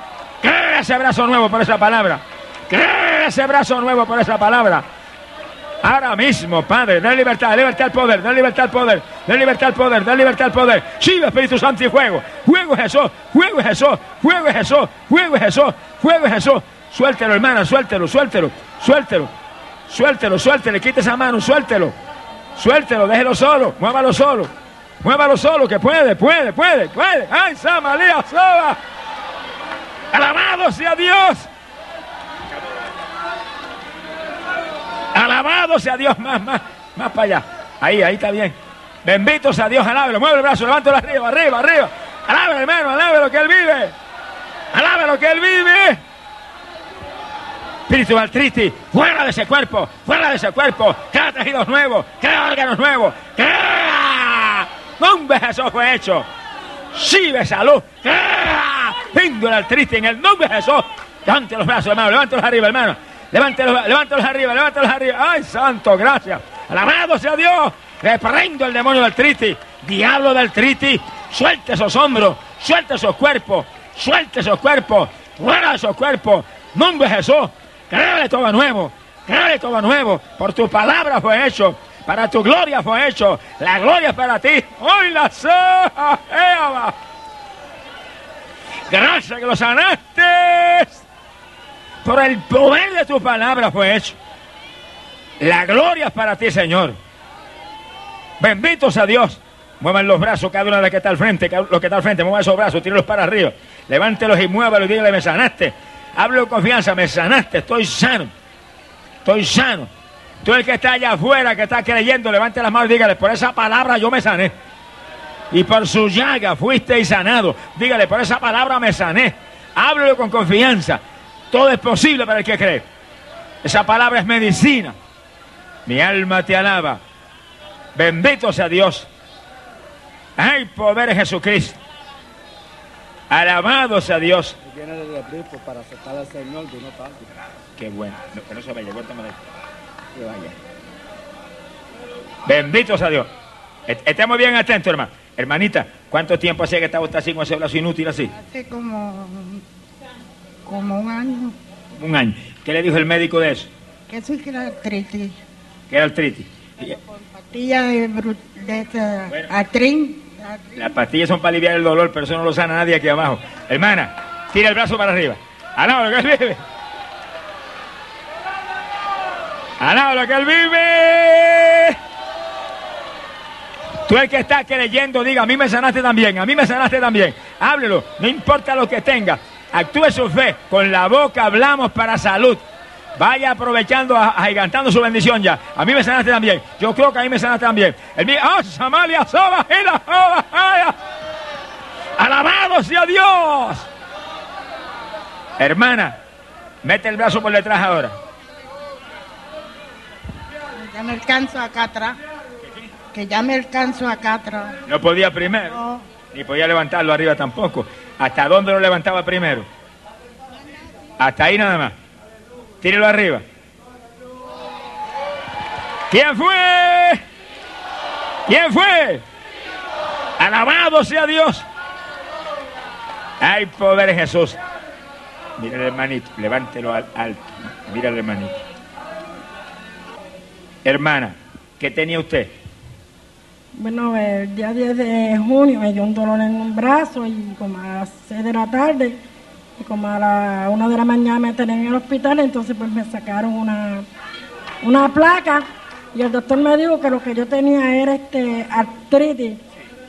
Cree ese brazo nuevo por esa palabra. Cree ese brazo nuevo por esa palabra. Ahora mismo, Padre, da libertad, libertad al poder, da libertad al poder, da libertad al poder, da libertad al poder. Sigue Espíritu Santo y. Fuego es Jesús, fuego es Jesús, fuego es Jesús, fuego es Jesús, fuego es Jesús. Suéltelo, hermana, suéltelo, suéltelo, suéltelo, suéltelo, suéltelo, quite esa mano, suéltelo, suéltelo, déjelo solo, muévalo solo, muévalo solo, que puede, puede, puede, puede. ¡Ay, Samalía, Soba! Alabado sea Dios. Alabado sea Dios, más, más, más para allá. Ahí, ahí está bien. Bendito sea Dios, alábelo, mueve el brazo, levántalo arriba, arriba, arriba. Alábelo, hermano, alábelo que Él vive. Alábelo que Él vive. Espíritu artritis, fuera de ese cuerpo, fuera de ese cuerpo. Crea tejidos nuevos, crea órganos nuevos, crea. Nombre de Jesús fue hecho. Sigue salud, crea. Pinto la artritis en el nombre de Jesús. Levante los brazos, hermano, levántalos arriba, hermano. Levántalos, levántalos arriba, levántalos arriba. ¡Ay, santo, gracias! Alabado sea Dios. Reprendo el demonio del triti. Diablo del triti. Suelte esos hombros, suelte esos cuerpos, suelte esos cuerpos, fuera esos cuerpos. Nombre de Jesús. Créale todo nuevo, créale todo nuevo. Por tu palabra fue hecho. Para tu gloria fue hecho. La gloria es para ti. Hoy la soja. Gracias que lo sanaste por el poder de tu palabra fue hecho. La gloria es para ti, Señor. Benditos a Dios. Muevan los brazos, cada uno de los que está al frente, los que está al frente, muevan esos brazos, tírenlos para arriba. Levántelos y muévalos y dígale, me sanaste. Hablo con confianza, me sanaste, estoy sano. Estoy sano. Tú el que está allá afuera, que está creyendo, levante las manos y dígale, por esa palabra yo me sané. Y por su llaga fuiste y sanado. Dígale, por esa palabra me sané. Háblelo con confianza. Todo es posible para el que cree. Esa palabra es medicina. Mi alma te alaba. Bendito sea Dios. Hay poder en Jesucristo. Alabado sea Dios. para aceptar al Señor de Qué bueno. No, que no se vaya, Que vaya. Bendito sea Dios. Estemos bien atentos, hermano. Hermanita, ¿cuánto tiempo hace que estaba usted así con ese brazo inútil así? Hace como como un año. Un año. ¿Qué le dijo el médico de eso? Que eso que era artritis. ¿Qué era artritis? Pastilla de, de esta, atrin. Las pastillas son para aliviar el dolor, pero eso no lo sana nadie aquí abajo. Hermana, tira el brazo para arriba. Lo lo que él vive. Tú el que está creyendo, diga, a mí me sanaste también, a mí me sanaste también. Háblelo, no importa lo que tenga. Actúe su fe. Con la boca hablamos para salud. Vaya aprovechando, agigantando su bendición ya. A mí me sanaste también. Yo creo que a mí me sanaste también. El mío, ¡ah, Samalia, soba, ay! Alabado sea Dios. Hermana, mete el brazo por detrás ahora. Ya me alcanzo acá atrás. Que ya me alcanzo acá atrás. No podía primero. No, Ni podía levantarlo arriba tampoco. ¿Hasta dónde lo levantaba primero? Hasta ahí nada más. Tírelo arriba. ¿Quién fue? ¿Quién fue? Alabado sea Dios. Hay poder en Jesús. Mira el hermanito, levántelo al alto. Mira el hermanito. Hermana, ¿qué tenía usted? Bueno, el día 10 de junio me dio un dolor en un brazo y como a las 6 de la tarde y como a la 1 de la mañana me tenían en el hospital, entonces pues me sacaron una, una placa y el doctor me dijo que lo que yo tenía era este artritis.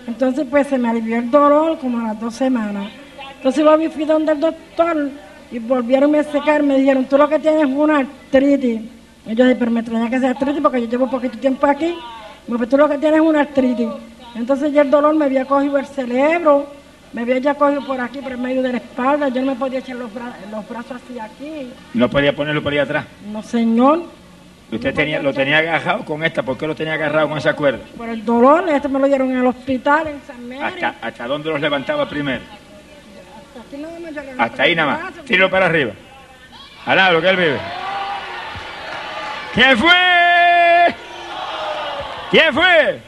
Entonces pues se me alivió el dolor como a las dos semanas. Entonces volví, fui donde el doctor y volvieron a secar, me dijeron, tú lo que tienes es una artritis. Yo dije, pero me extraña que sea artritis porque yo llevo poquito tiempo aquí. Me dijo, tú lo que tienes es una artritis. Entonces ya el dolor me había cogido el cerebro, me había ya cogido por aquí, por el medio de la espalda. Yo no me podía echar los, bra- los brazos así aquí. No podía ponerlo por ahí atrás. No, señor. Usted tenía, lo tenía agarrado con esta. ¿Por qué lo tenía agarrado con esa cuerda? Por el dolor, este me lo dieron en el hospital, en San Mary. ¿Hasta, hasta dónde los levantaba primero? Hasta aquí nada más Hasta ahí nada más. Tíralo para arriba. Alá, lo que él vive. ¿Quién fue? ¿Quién fue?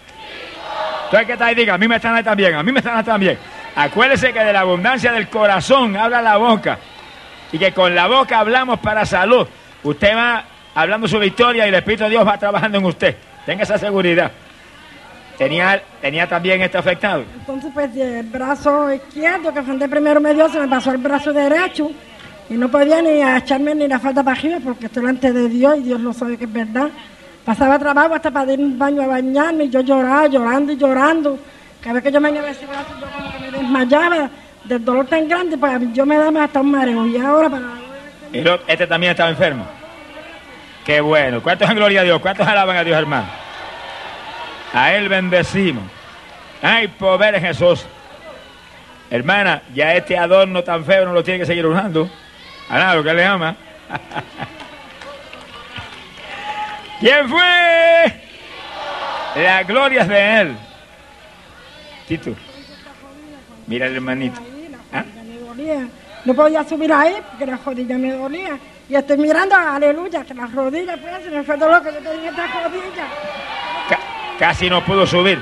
Entonces, ¿qué tal? Diga, a mí me están también, a mí me están también. Acuérdese que de la abundancia del corazón habla la boca. Y que con la boca hablamos para salud. Usted va hablando su victoria y el Espíritu de Dios va trabajando en usted. Tenga esa seguridad. Tenía, tenía también este afectado. Entonces, pues, el brazo izquierdo que frente primero me dio, se me pasó el brazo derecho. Y no podía ni echarme ni la falda para arriba porque estoy delante de Dios y Dios lo sabe que es verdad. Pasaba trabajo hasta para ir al baño a bañarme y yo lloraba, llorando y llorando. Cada vez que yo me llevaba ese brazo, yo me desmayaba del dolor tan grande, pues yo me daba hasta un mareo. Y ahora, para Y este también estaba enfermo. Qué bueno. ¿Cuántos en gloria a Dios? ¿Cuántos alaban a Dios, hermano? A Él bendecimos. Hay poder Jesús. Hermana, ya este adorno tan feo no lo tiene que seguir usando. A lo que le ama. ¿Quién fue? La gloria es de Él. Tito. Mira el hermanito. ¿Ah? me dolía. No podía subir ahí porque la rodilla me dolía. Y estoy mirando, aleluya, que la rodilla, pues, se me fue todo lo que yo tenía en esta rodilla. Ca- casi no pudo subir.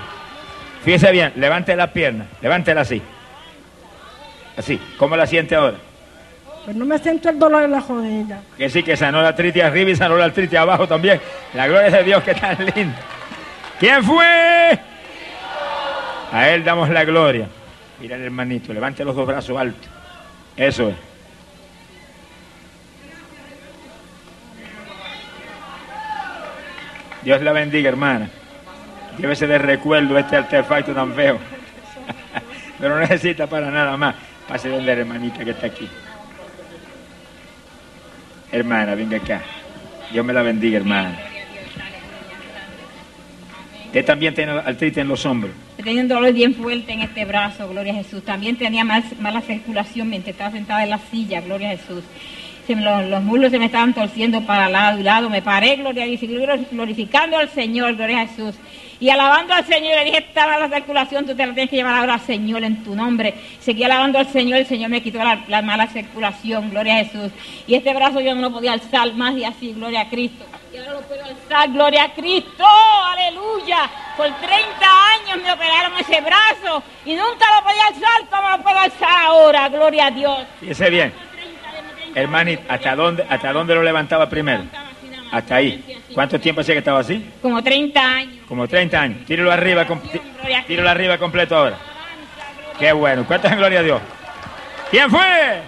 Fíjese bien, levante la pierna, levántela así. Así, ¿cómo la siente ahora? Pues no me siento el dolor en la rodilla. Que sí, que sanó la artritis arriba y sanó la artritis abajo también. La gloria de Dios, que tan lindo. ¿Quién fue? A él damos la gloria. Mira el hermanito, levante los dos brazos altos. Eso es. Dios la bendiga, hermana. Llévese de recuerdo este artefacto tan feo. Pero no necesita para nada más. Pase donde la hermanita que está aquí. Hermana, venga acá. Dios me la bendiga, hermana. Usted también tiene artritis en los hombros. Tenía un dolor bien fuerte en este brazo, gloria a Jesús. También tenía mal- mala circulación mientras estaba sentada en la silla, gloria a Jesús. Los, los muslos se me estaban torciendo para lado y lado. Me paré, gloria a Dios, glorificando al Señor, gloria a Jesús. Y alabando al Señor, le dije, esta mala circulación, tú te la tienes que llevar ahora al Señor en tu nombre. Seguí alabando al Señor, el Señor me quitó la, la mala circulación, gloria a Jesús. Y este brazo yo no lo podía alzar más y así, gloria a Cristo. Y ahora lo puedo alzar, gloria a Cristo, aleluya. Por 30 años me operaron ese brazo y nunca lo podía alzar como lo puedo alzar ahora, gloria a Dios. Fíjese bien. Hermanita, ¿hasta dónde, ¿hasta dónde lo levantaba primero? Hasta ahí. ¿Cuánto tiempo hacía que estaba así? Como 30 años. Como 30 años. Tíralo arriba, tíralo arriba completo ahora. Qué bueno. ¿Cuántos en gloria a Dios? ¿Quién fue?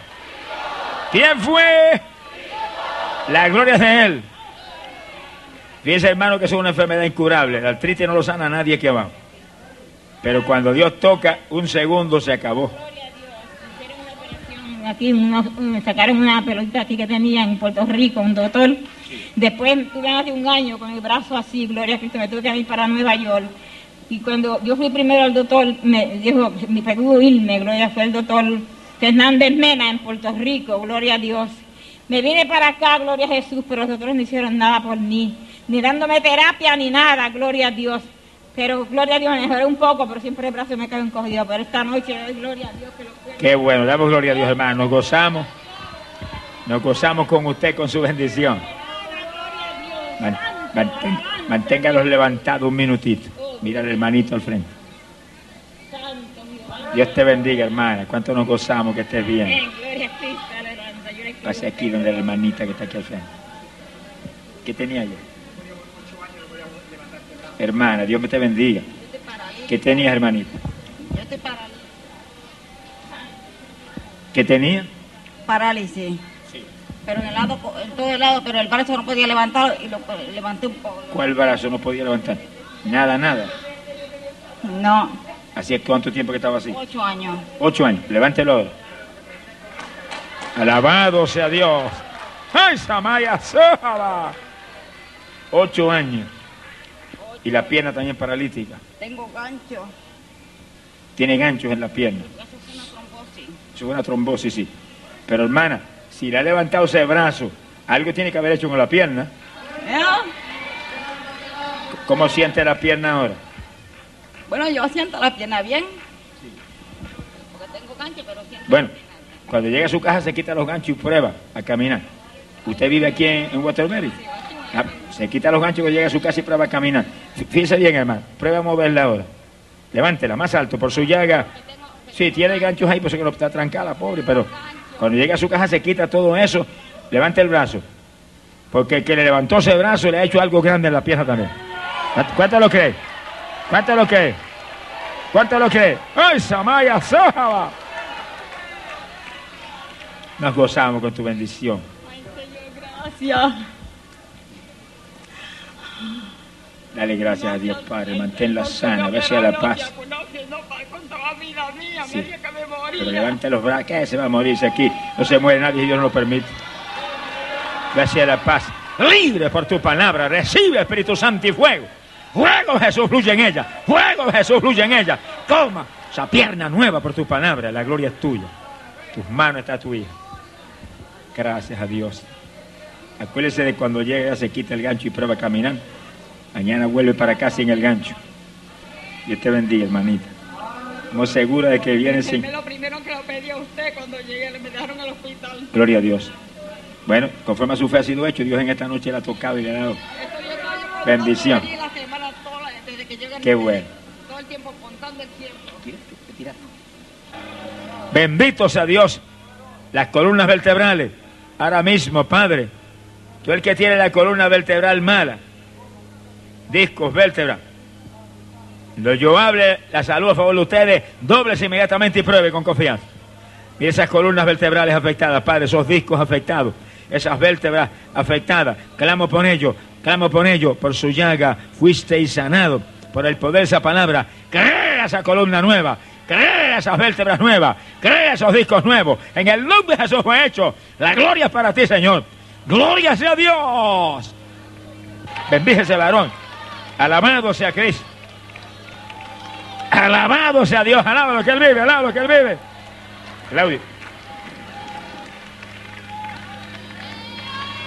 ¿Quién fue? La gloria es de Él. Fíjense, hermano, que eso es una enfermedad incurable. La artritis no lo sana nadie aquí abajo. Pero cuando Dios toca, un segundo se acabó. aquí, me sacaron una pelotita aquí que tenía en Puerto Rico, un doctor. Después tuve hace un año con el brazo así, gloria a Cristo, me tuve que ir para Nueva York. Y cuando yo fui primero al doctor, me dijo, me pudo irme, gloria, fue el doctor Fernández Mena en Puerto Rico, gloria a Dios. Me vine para acá, gloria a Jesús, pero los doctores no hicieron nada por mí, ni dándome terapia ni nada, gloria a Dios. Pero gloria a Dios, me mejoré un poco, pero siempre el brazo me cae encogido. Pero esta noche, gloria a Dios que lo puedo. Qué bueno, damos gloria a Dios, hermano. Nos gozamos. Nos gozamos con usted, con su bendición. Man- mantén- manténgalos levantados un minutito. Mira al hermanito al frente. Dios te bendiga, hermana. Cuánto nos gozamos que estés bien. Pase aquí donde la hermanita que está aquí al frente. ¿Qué tenía yo? Hermana, Dios me te bendiga. ¿Qué tenías, hermanita? ¿Qué tenía? Parálisis. Pero en el lado, en todo el lado, pero el brazo no podía levantar y lo levanté un poco. ¿Cuál brazo no podía levantar? Nada, nada. No, Así es, ¿cuánto tiempo que estaba así? ocho años. Ocho años. Levántelo. Alabado sea Dios. ¡Ay, Samaya Saba! Ocho años. Y la pierna también paralítica. Tengo gancho. Tiene ganchos en la pierna. Eso es una trombosis. Eso es una trombosis, sí. Pero hermana, si le ha levantado ese brazo, algo tiene que haber hecho con la pierna. ¿Eh? ¿Cómo siente la pierna ahora? Bueno, yo siento la pierna bien. Porque tengo gancho, pero siento Bueno, cuando llegue a su casa se quita los ganchos y prueba a caminar. ¿Usted vive aquí en, en Waterbury? Ah, se quita los ganchos cuando llega a su casa y prueba a caminar. Fí- Fíjese bien, hermano. Prueba a moverla ahora. Levántela más alto por su llaga. Sí, tiene ganchos ahí, pues que no está trancada, pobre, pero cuando llega a su casa se quita todo eso. Levante el brazo. Porque el que le levantó ese brazo le ha hecho algo grande en la pierna también. ¿Cuánto lo cree? ¿Cuánto lo cree? ¿Cuánto lo cree? ¡Ay, Samaya Saba! Nos gozamos con tu bendición. Gracias. Dale gracias a Dios, Padre. Manténla sana, ve a la paz. Sí. Pero levante los brazos. ¿Qué se va a morirse aquí? No se muere nadie Dios no lo permite. Gracias a la paz. Libre por tu palabra. Recibe Espíritu Santo y fuego. Fuego Jesús fluye en ella. Fuego Jesús fluye en ella. Toma esa pierna nueva por tu palabra. La gloria es tuya. Tus manos está tu hija. Gracias a Dios. Acuérdese de cuando llega, se quita el gancho y prueba a caminar. Mañana vuelve para acá sin el gancho. Dios te bendiga, hermanita. Estamos seguros de que viene sin. lo primero que lo pedí a usted cuando llegué, me dejaron al hospital. Gloria a Dios. Bueno, conforme a su fe ha sido hecho, Dios en esta noche le ha tocado y le ha dado. Bendición. Qué bueno. todo el tiempo contando el tiempo. Bendito sea Dios. Las columnas vertebrales. Ahora mismo, Padre. Tú el que tiene la columna vertebral mala. Discos, vértebra. Lo yo hable la salud a favor de ustedes, dobles inmediatamente y pruebe con confianza. Mira esas columnas vertebrales afectadas, Padre, esos discos afectados, esas vértebras afectadas. Clamo por ellos, clamo por ellos, por su llaga fuisteis sanado, por el poder de esa palabra. Crea esa columna nueva, crea esas vértebras nuevas, crea esos discos nuevos. En el nombre de Jesús fue hecho. La gloria es para ti, Señor. Gloria sea Dios. Bendice ese varón. Alabado sea Cristo. Alabado sea Dios, alaba lo que Él vive, alaba lo que Él vive. Claudio.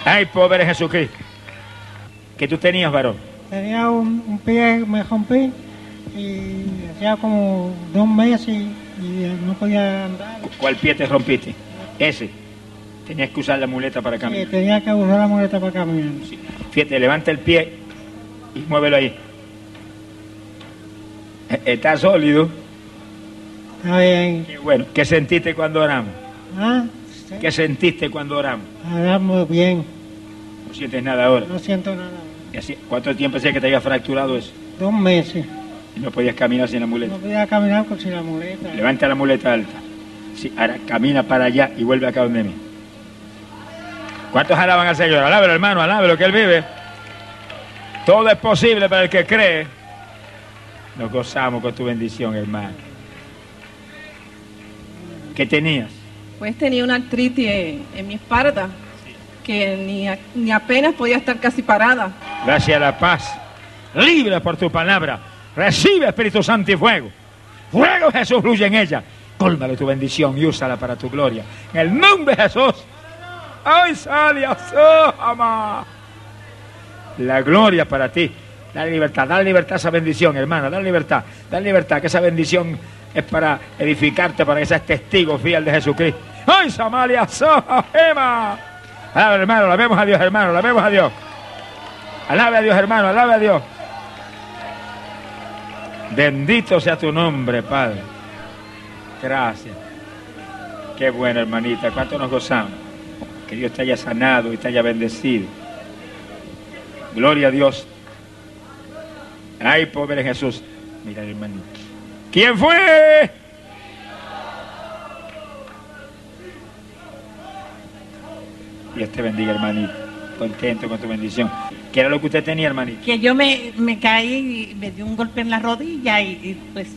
Ay, pobre Jesucristo. ¿Qué tú tenías, varón? Tenía un, un pie, me rompí y hacía como dos meses y no podía andar. ¿Cuál pie te rompiste? Ese. Tenías que usar la muleta para caminar. tenía que usar la muleta para caminar. Fíjate, levanta el pie y muévelo ahí. Eh, Está sólido. Está bien. Qué bueno. ¿Qué sentiste cuando oramos? Ah, ¿Qué sentiste cuando oramos? ahora muy bien. No sientes nada ahora. No siento nada. ¿Y así- ¿Cuánto tiempo hacía que te había fracturado eso? Dos meses. Y no podías caminar sin la muleta. No podía caminar sin la muleta. Levanta la muleta alta. Sí, ahora camina para allá y vuelve acá donde mí. ¿Cuántos alaban al Señor? Alábelo, hermano, alábelo, que Él vive. Todo es posible para el que cree. Nos gozamos con tu bendición, hermano. ¿Qué tenías? pues tenía una artritis en, mi espalda que ni, ni apenas podía estar casi parada. Gracias a la paz. Libre por tu palabra. Recibe Espíritu Santo y fuego. Fuego Jesús fluye en ella. Cólmale tu bendición y úsala para tu gloria. En el nombre de Jesús. ¡Ay, salia, ama! La gloria para ti. Dale libertad, dale libertad a esa bendición, hermana. Dale libertad, dale libertad, que esa bendición es para edificarte, para que seas testigo fiel de Jesucristo. ¡Ay, Samalia, Ema! Alaba, hermano, alabemos a Dios, hermano, alabemos a Dios. Alabe a Dios, hermano, alabe a Dios. Bendito sea tu nombre, Padre. Gracias. Qué bueno, hermanita. ¿Cuánto nos gozamos? Que Dios te haya sanado y te haya bendecido. Gloria a Dios. Ay, pobre Jesús. Mira, hermanito. ¿Quién fue? Dios te bendiga, hermanito. Contento con tu bendición. ¿Qué era lo que usted tenía, hermanito? que yo me, me caí y me dio un golpe en la rodilla y, y, pues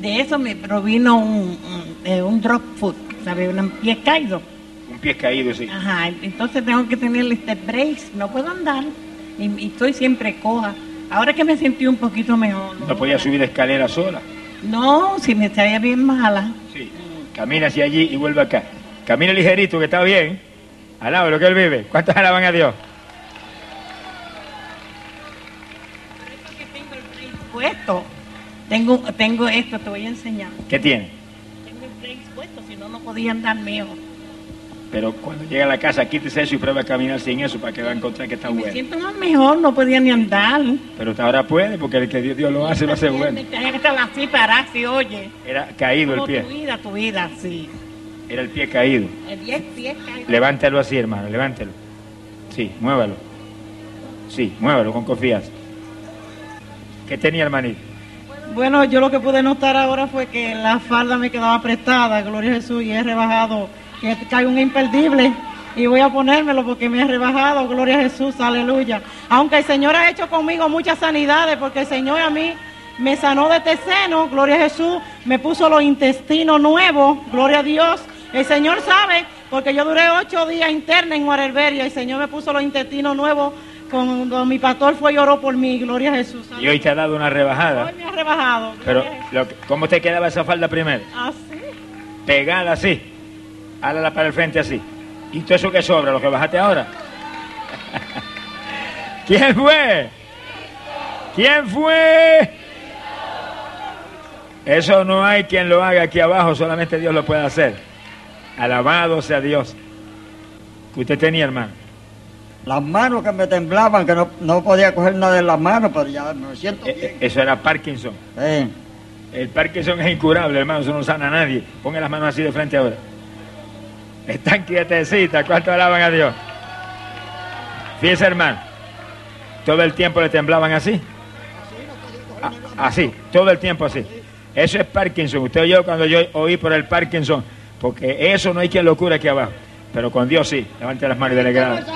de eso me provino un, un, eh, un drop foot, ¿sabes? Un pie caído. Un pie caído, sí. Ajá, entonces tengo que tener este brace, no puedo andar y, y estoy siempre coja. Ahora que me sentí un poquito mejor. No podía subir escalera sola. No, si me estaría bien mala. Sí. Camina hacia allí y vuelve acá. Camina ligerito, que está bien. Alaba lo que él vive. ¿Cuántos alaban a Dios? Puesto. Tengo, tengo esto, te voy a enseñar. ¿Qué tiene? Tengo el brace puesto, si no, no podía andar mejor. Pero cuando llega a la casa, quítese eso y prueba a caminar sin eso para que va a encontrar que está Me bueno. siento más mejor, no podía ni andar. Pero ahora puede, porque el que Dios, Dios lo hace, lo hace bueno. Tenía que estar así, parar, así, oye. Era caído el pie. tu vida, tu vida, sí. Era el pie caído. El 10 pies caído. Levántelo así, hermano, levántelo. Sí, muévalo. Sí, muévalo con confianza. ¿Qué tenía, hermanito? Bueno, yo lo que pude notar ahora fue que la falda me quedaba apretada, gloria a Jesús, y he rebajado, que cae un imperdible, y voy a ponérmelo porque me he rebajado, gloria a Jesús, aleluya. Aunque el Señor ha hecho conmigo muchas sanidades, porque el Señor a mí me sanó de este seno, gloria a Jesús, me puso los intestinos nuevos, gloria a Dios. El Señor sabe, porque yo duré ocho días interna en Guarelberia, el Señor me puso los intestinos nuevos cuando mi pastor fue y oró por mí, gloria a Jesús. Y hoy te ha dado una rebajada. Hoy me ha rebajado. Pero, lo ¿cómo te quedaba esa falda primero? Así. Pegada así. Hálala para el frente así. ¿Y todo eso que sobra, lo que bajaste ahora? ¿Quién fue? ¿Quién fue? Eso no hay quien lo haga aquí abajo, solamente Dios lo puede hacer. Alabado sea Dios. ¿Qué usted tenía, hermano? Las manos que me temblaban, que no, no podía coger nada de las manos, pero ya me siento Eh, bien. eh, Eso era Parkinson. Sí. El Parkinson es incurable, hermano, eso no sana a nadie. Ponga las manos así de frente ahora. Están quietecitas, ¿cuánto alaban a Dios? Fíjese, hermano, todo el tiempo le temblaban así. A- así, todo el tiempo así. Eso es Parkinson. Usted oyó cuando yo oí por el Parkinson, porque eso no hay quien lo cure aquí abajo. Pero con Dios sí. Levante las manos y dele gracias.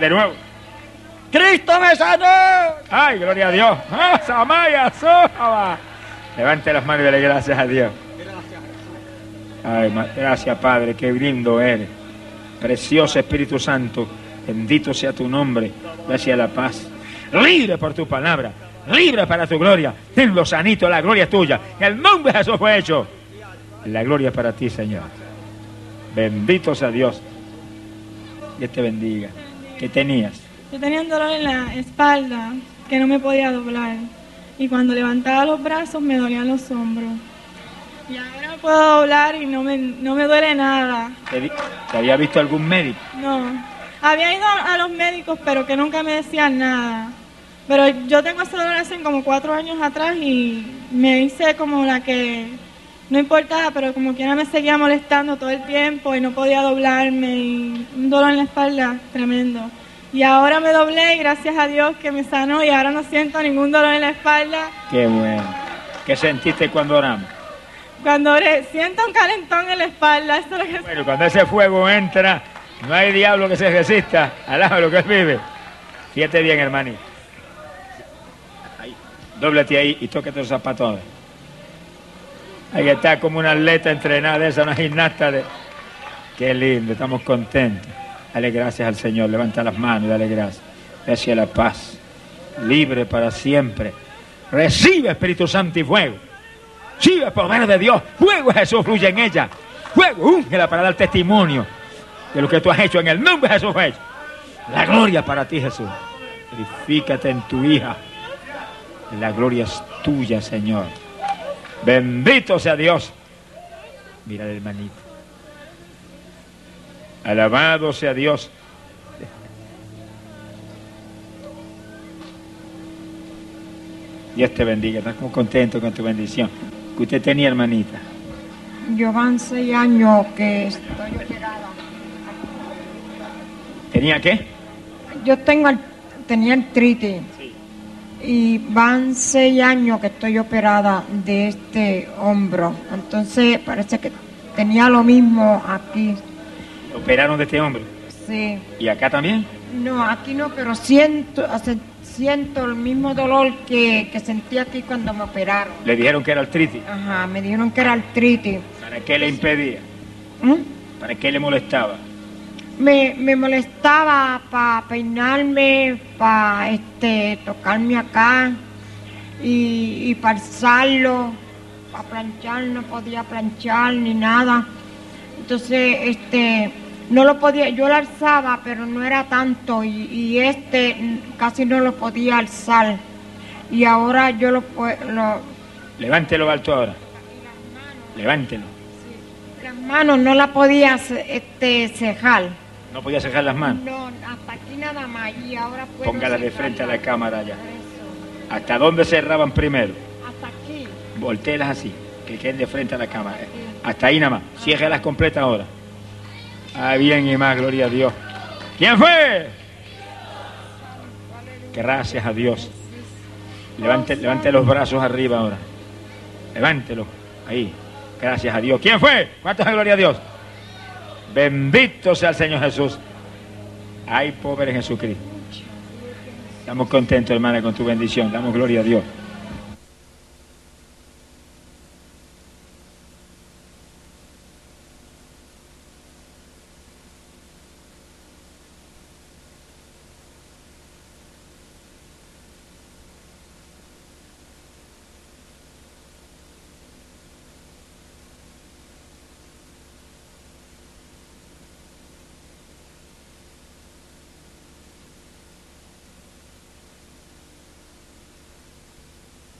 De nuevo. ¡Cristo me sanó! ¡Ay, gloria a Dios! ¡Ah, Samaya! Levante las manos y dele gracias a Dios. Ay, gracias, Padre, qué lindo eres. Precioso Espíritu Santo, bendito sea tu nombre. Gracias a la paz. Libre por tu palabra, libre para tu gloria. Tenlo sanito, la gloria es tuya. En el nombre de Jesús fue hecho. La gloria para ti, Señor. Bendito sea Dios. Dios te bendiga. ¿Qué tenías? Yo tenía un dolor en la espalda que no me podía doblar. Y cuando levantaba los brazos me dolían los hombros. Y ahora puedo doblar y no me, no me duele nada. ¿Te, di- te había visto algún médico? No. Había ido a los médicos, pero que nunca me decían nada. Pero yo tengo ese dolor hace como cuatro años atrás y me hice como la que no importaba, pero como quiera me seguía molestando todo el tiempo y no podía doblarme y un dolor en la espalda tremendo. Y ahora me doblé y gracias a Dios que me sanó y ahora no siento ningún dolor en la espalda. Qué bueno. ¿Qué sentiste cuando oramos? Cuando oré, siento un calentón en la espalda, eso es lo que Bueno, cuando ese fuego entra, no hay diablo que se resista. Alaba lo que él vive. Fíjate bien, hermanito. Ahí. Dóblate ahí y tócate los zapatos. Ahí está como una atleta entrenada, esa una gimnasta de... Qué lindo, estamos contentos. Dale gracias al Señor, levanta las manos y dale gracias. Gracias a la paz, libre para siempre. Recibe Espíritu Santo y fuego. Recibe poder de Dios. Fuego Jesús fluye en ella. Fuego, úngela para dar testimonio de lo que tú has hecho en el nombre de Jesús. Jesús. La gloria para ti, Jesús. Glorifícate en tu hija. La gloria es tuya, Señor. Bendito sea Dios. Mira el hermanito. Alabado sea Dios. Dios te bendiga. Estás muy contento con tu bendición. Que usted tenía, hermanita. Yo van seis años que estoy operada. ¿Tenía qué? Yo tengo, tenía artritis. Y van seis años que estoy operada de este hombro. Entonces parece que tenía lo mismo aquí. Operaron de este hombre. Sí. ¿Y acá también? No, aquí no, pero siento, hace- siento el mismo dolor que, que sentí aquí cuando me operaron. Le dijeron que era artritis. Ajá, me dijeron que era artritis. ¿Para qué le impedía? ¿Mm? ¿Para qué le molestaba? Me, me molestaba para peinarme, para este, tocarme acá y, y para para planchar, no podía planchar ni nada. Entonces, este, no lo podía, yo lo alzaba, pero no era tanto y, y este casi no lo podía alzar. Y ahora yo lo, lo Levántelo alto ahora. Levántelo. las manos no la podía este, cejar. No podía cerrar las manos. No, hasta aquí nada más y ahora puedo Póngala de frente a la cámara ya. ¿Hasta dónde cerraban primero? Hasta aquí. Voltéelas así, que queden de frente a la cámara. Hasta ahí nada más. Ciérralas completas ahora. Bien y más, gloria a Dios. ¿Quién fue? Gracias a Dios. Levante, levante los brazos arriba ahora. Levántelo. Ahí. Gracias a Dios. ¿Quién fue? ¿Cuántos gloria a Dios? Bendito sea el Señor Jesús. Ay, pobre Jesucristo. Estamos contentos, hermana, con tu bendición. Damos gloria a Dios.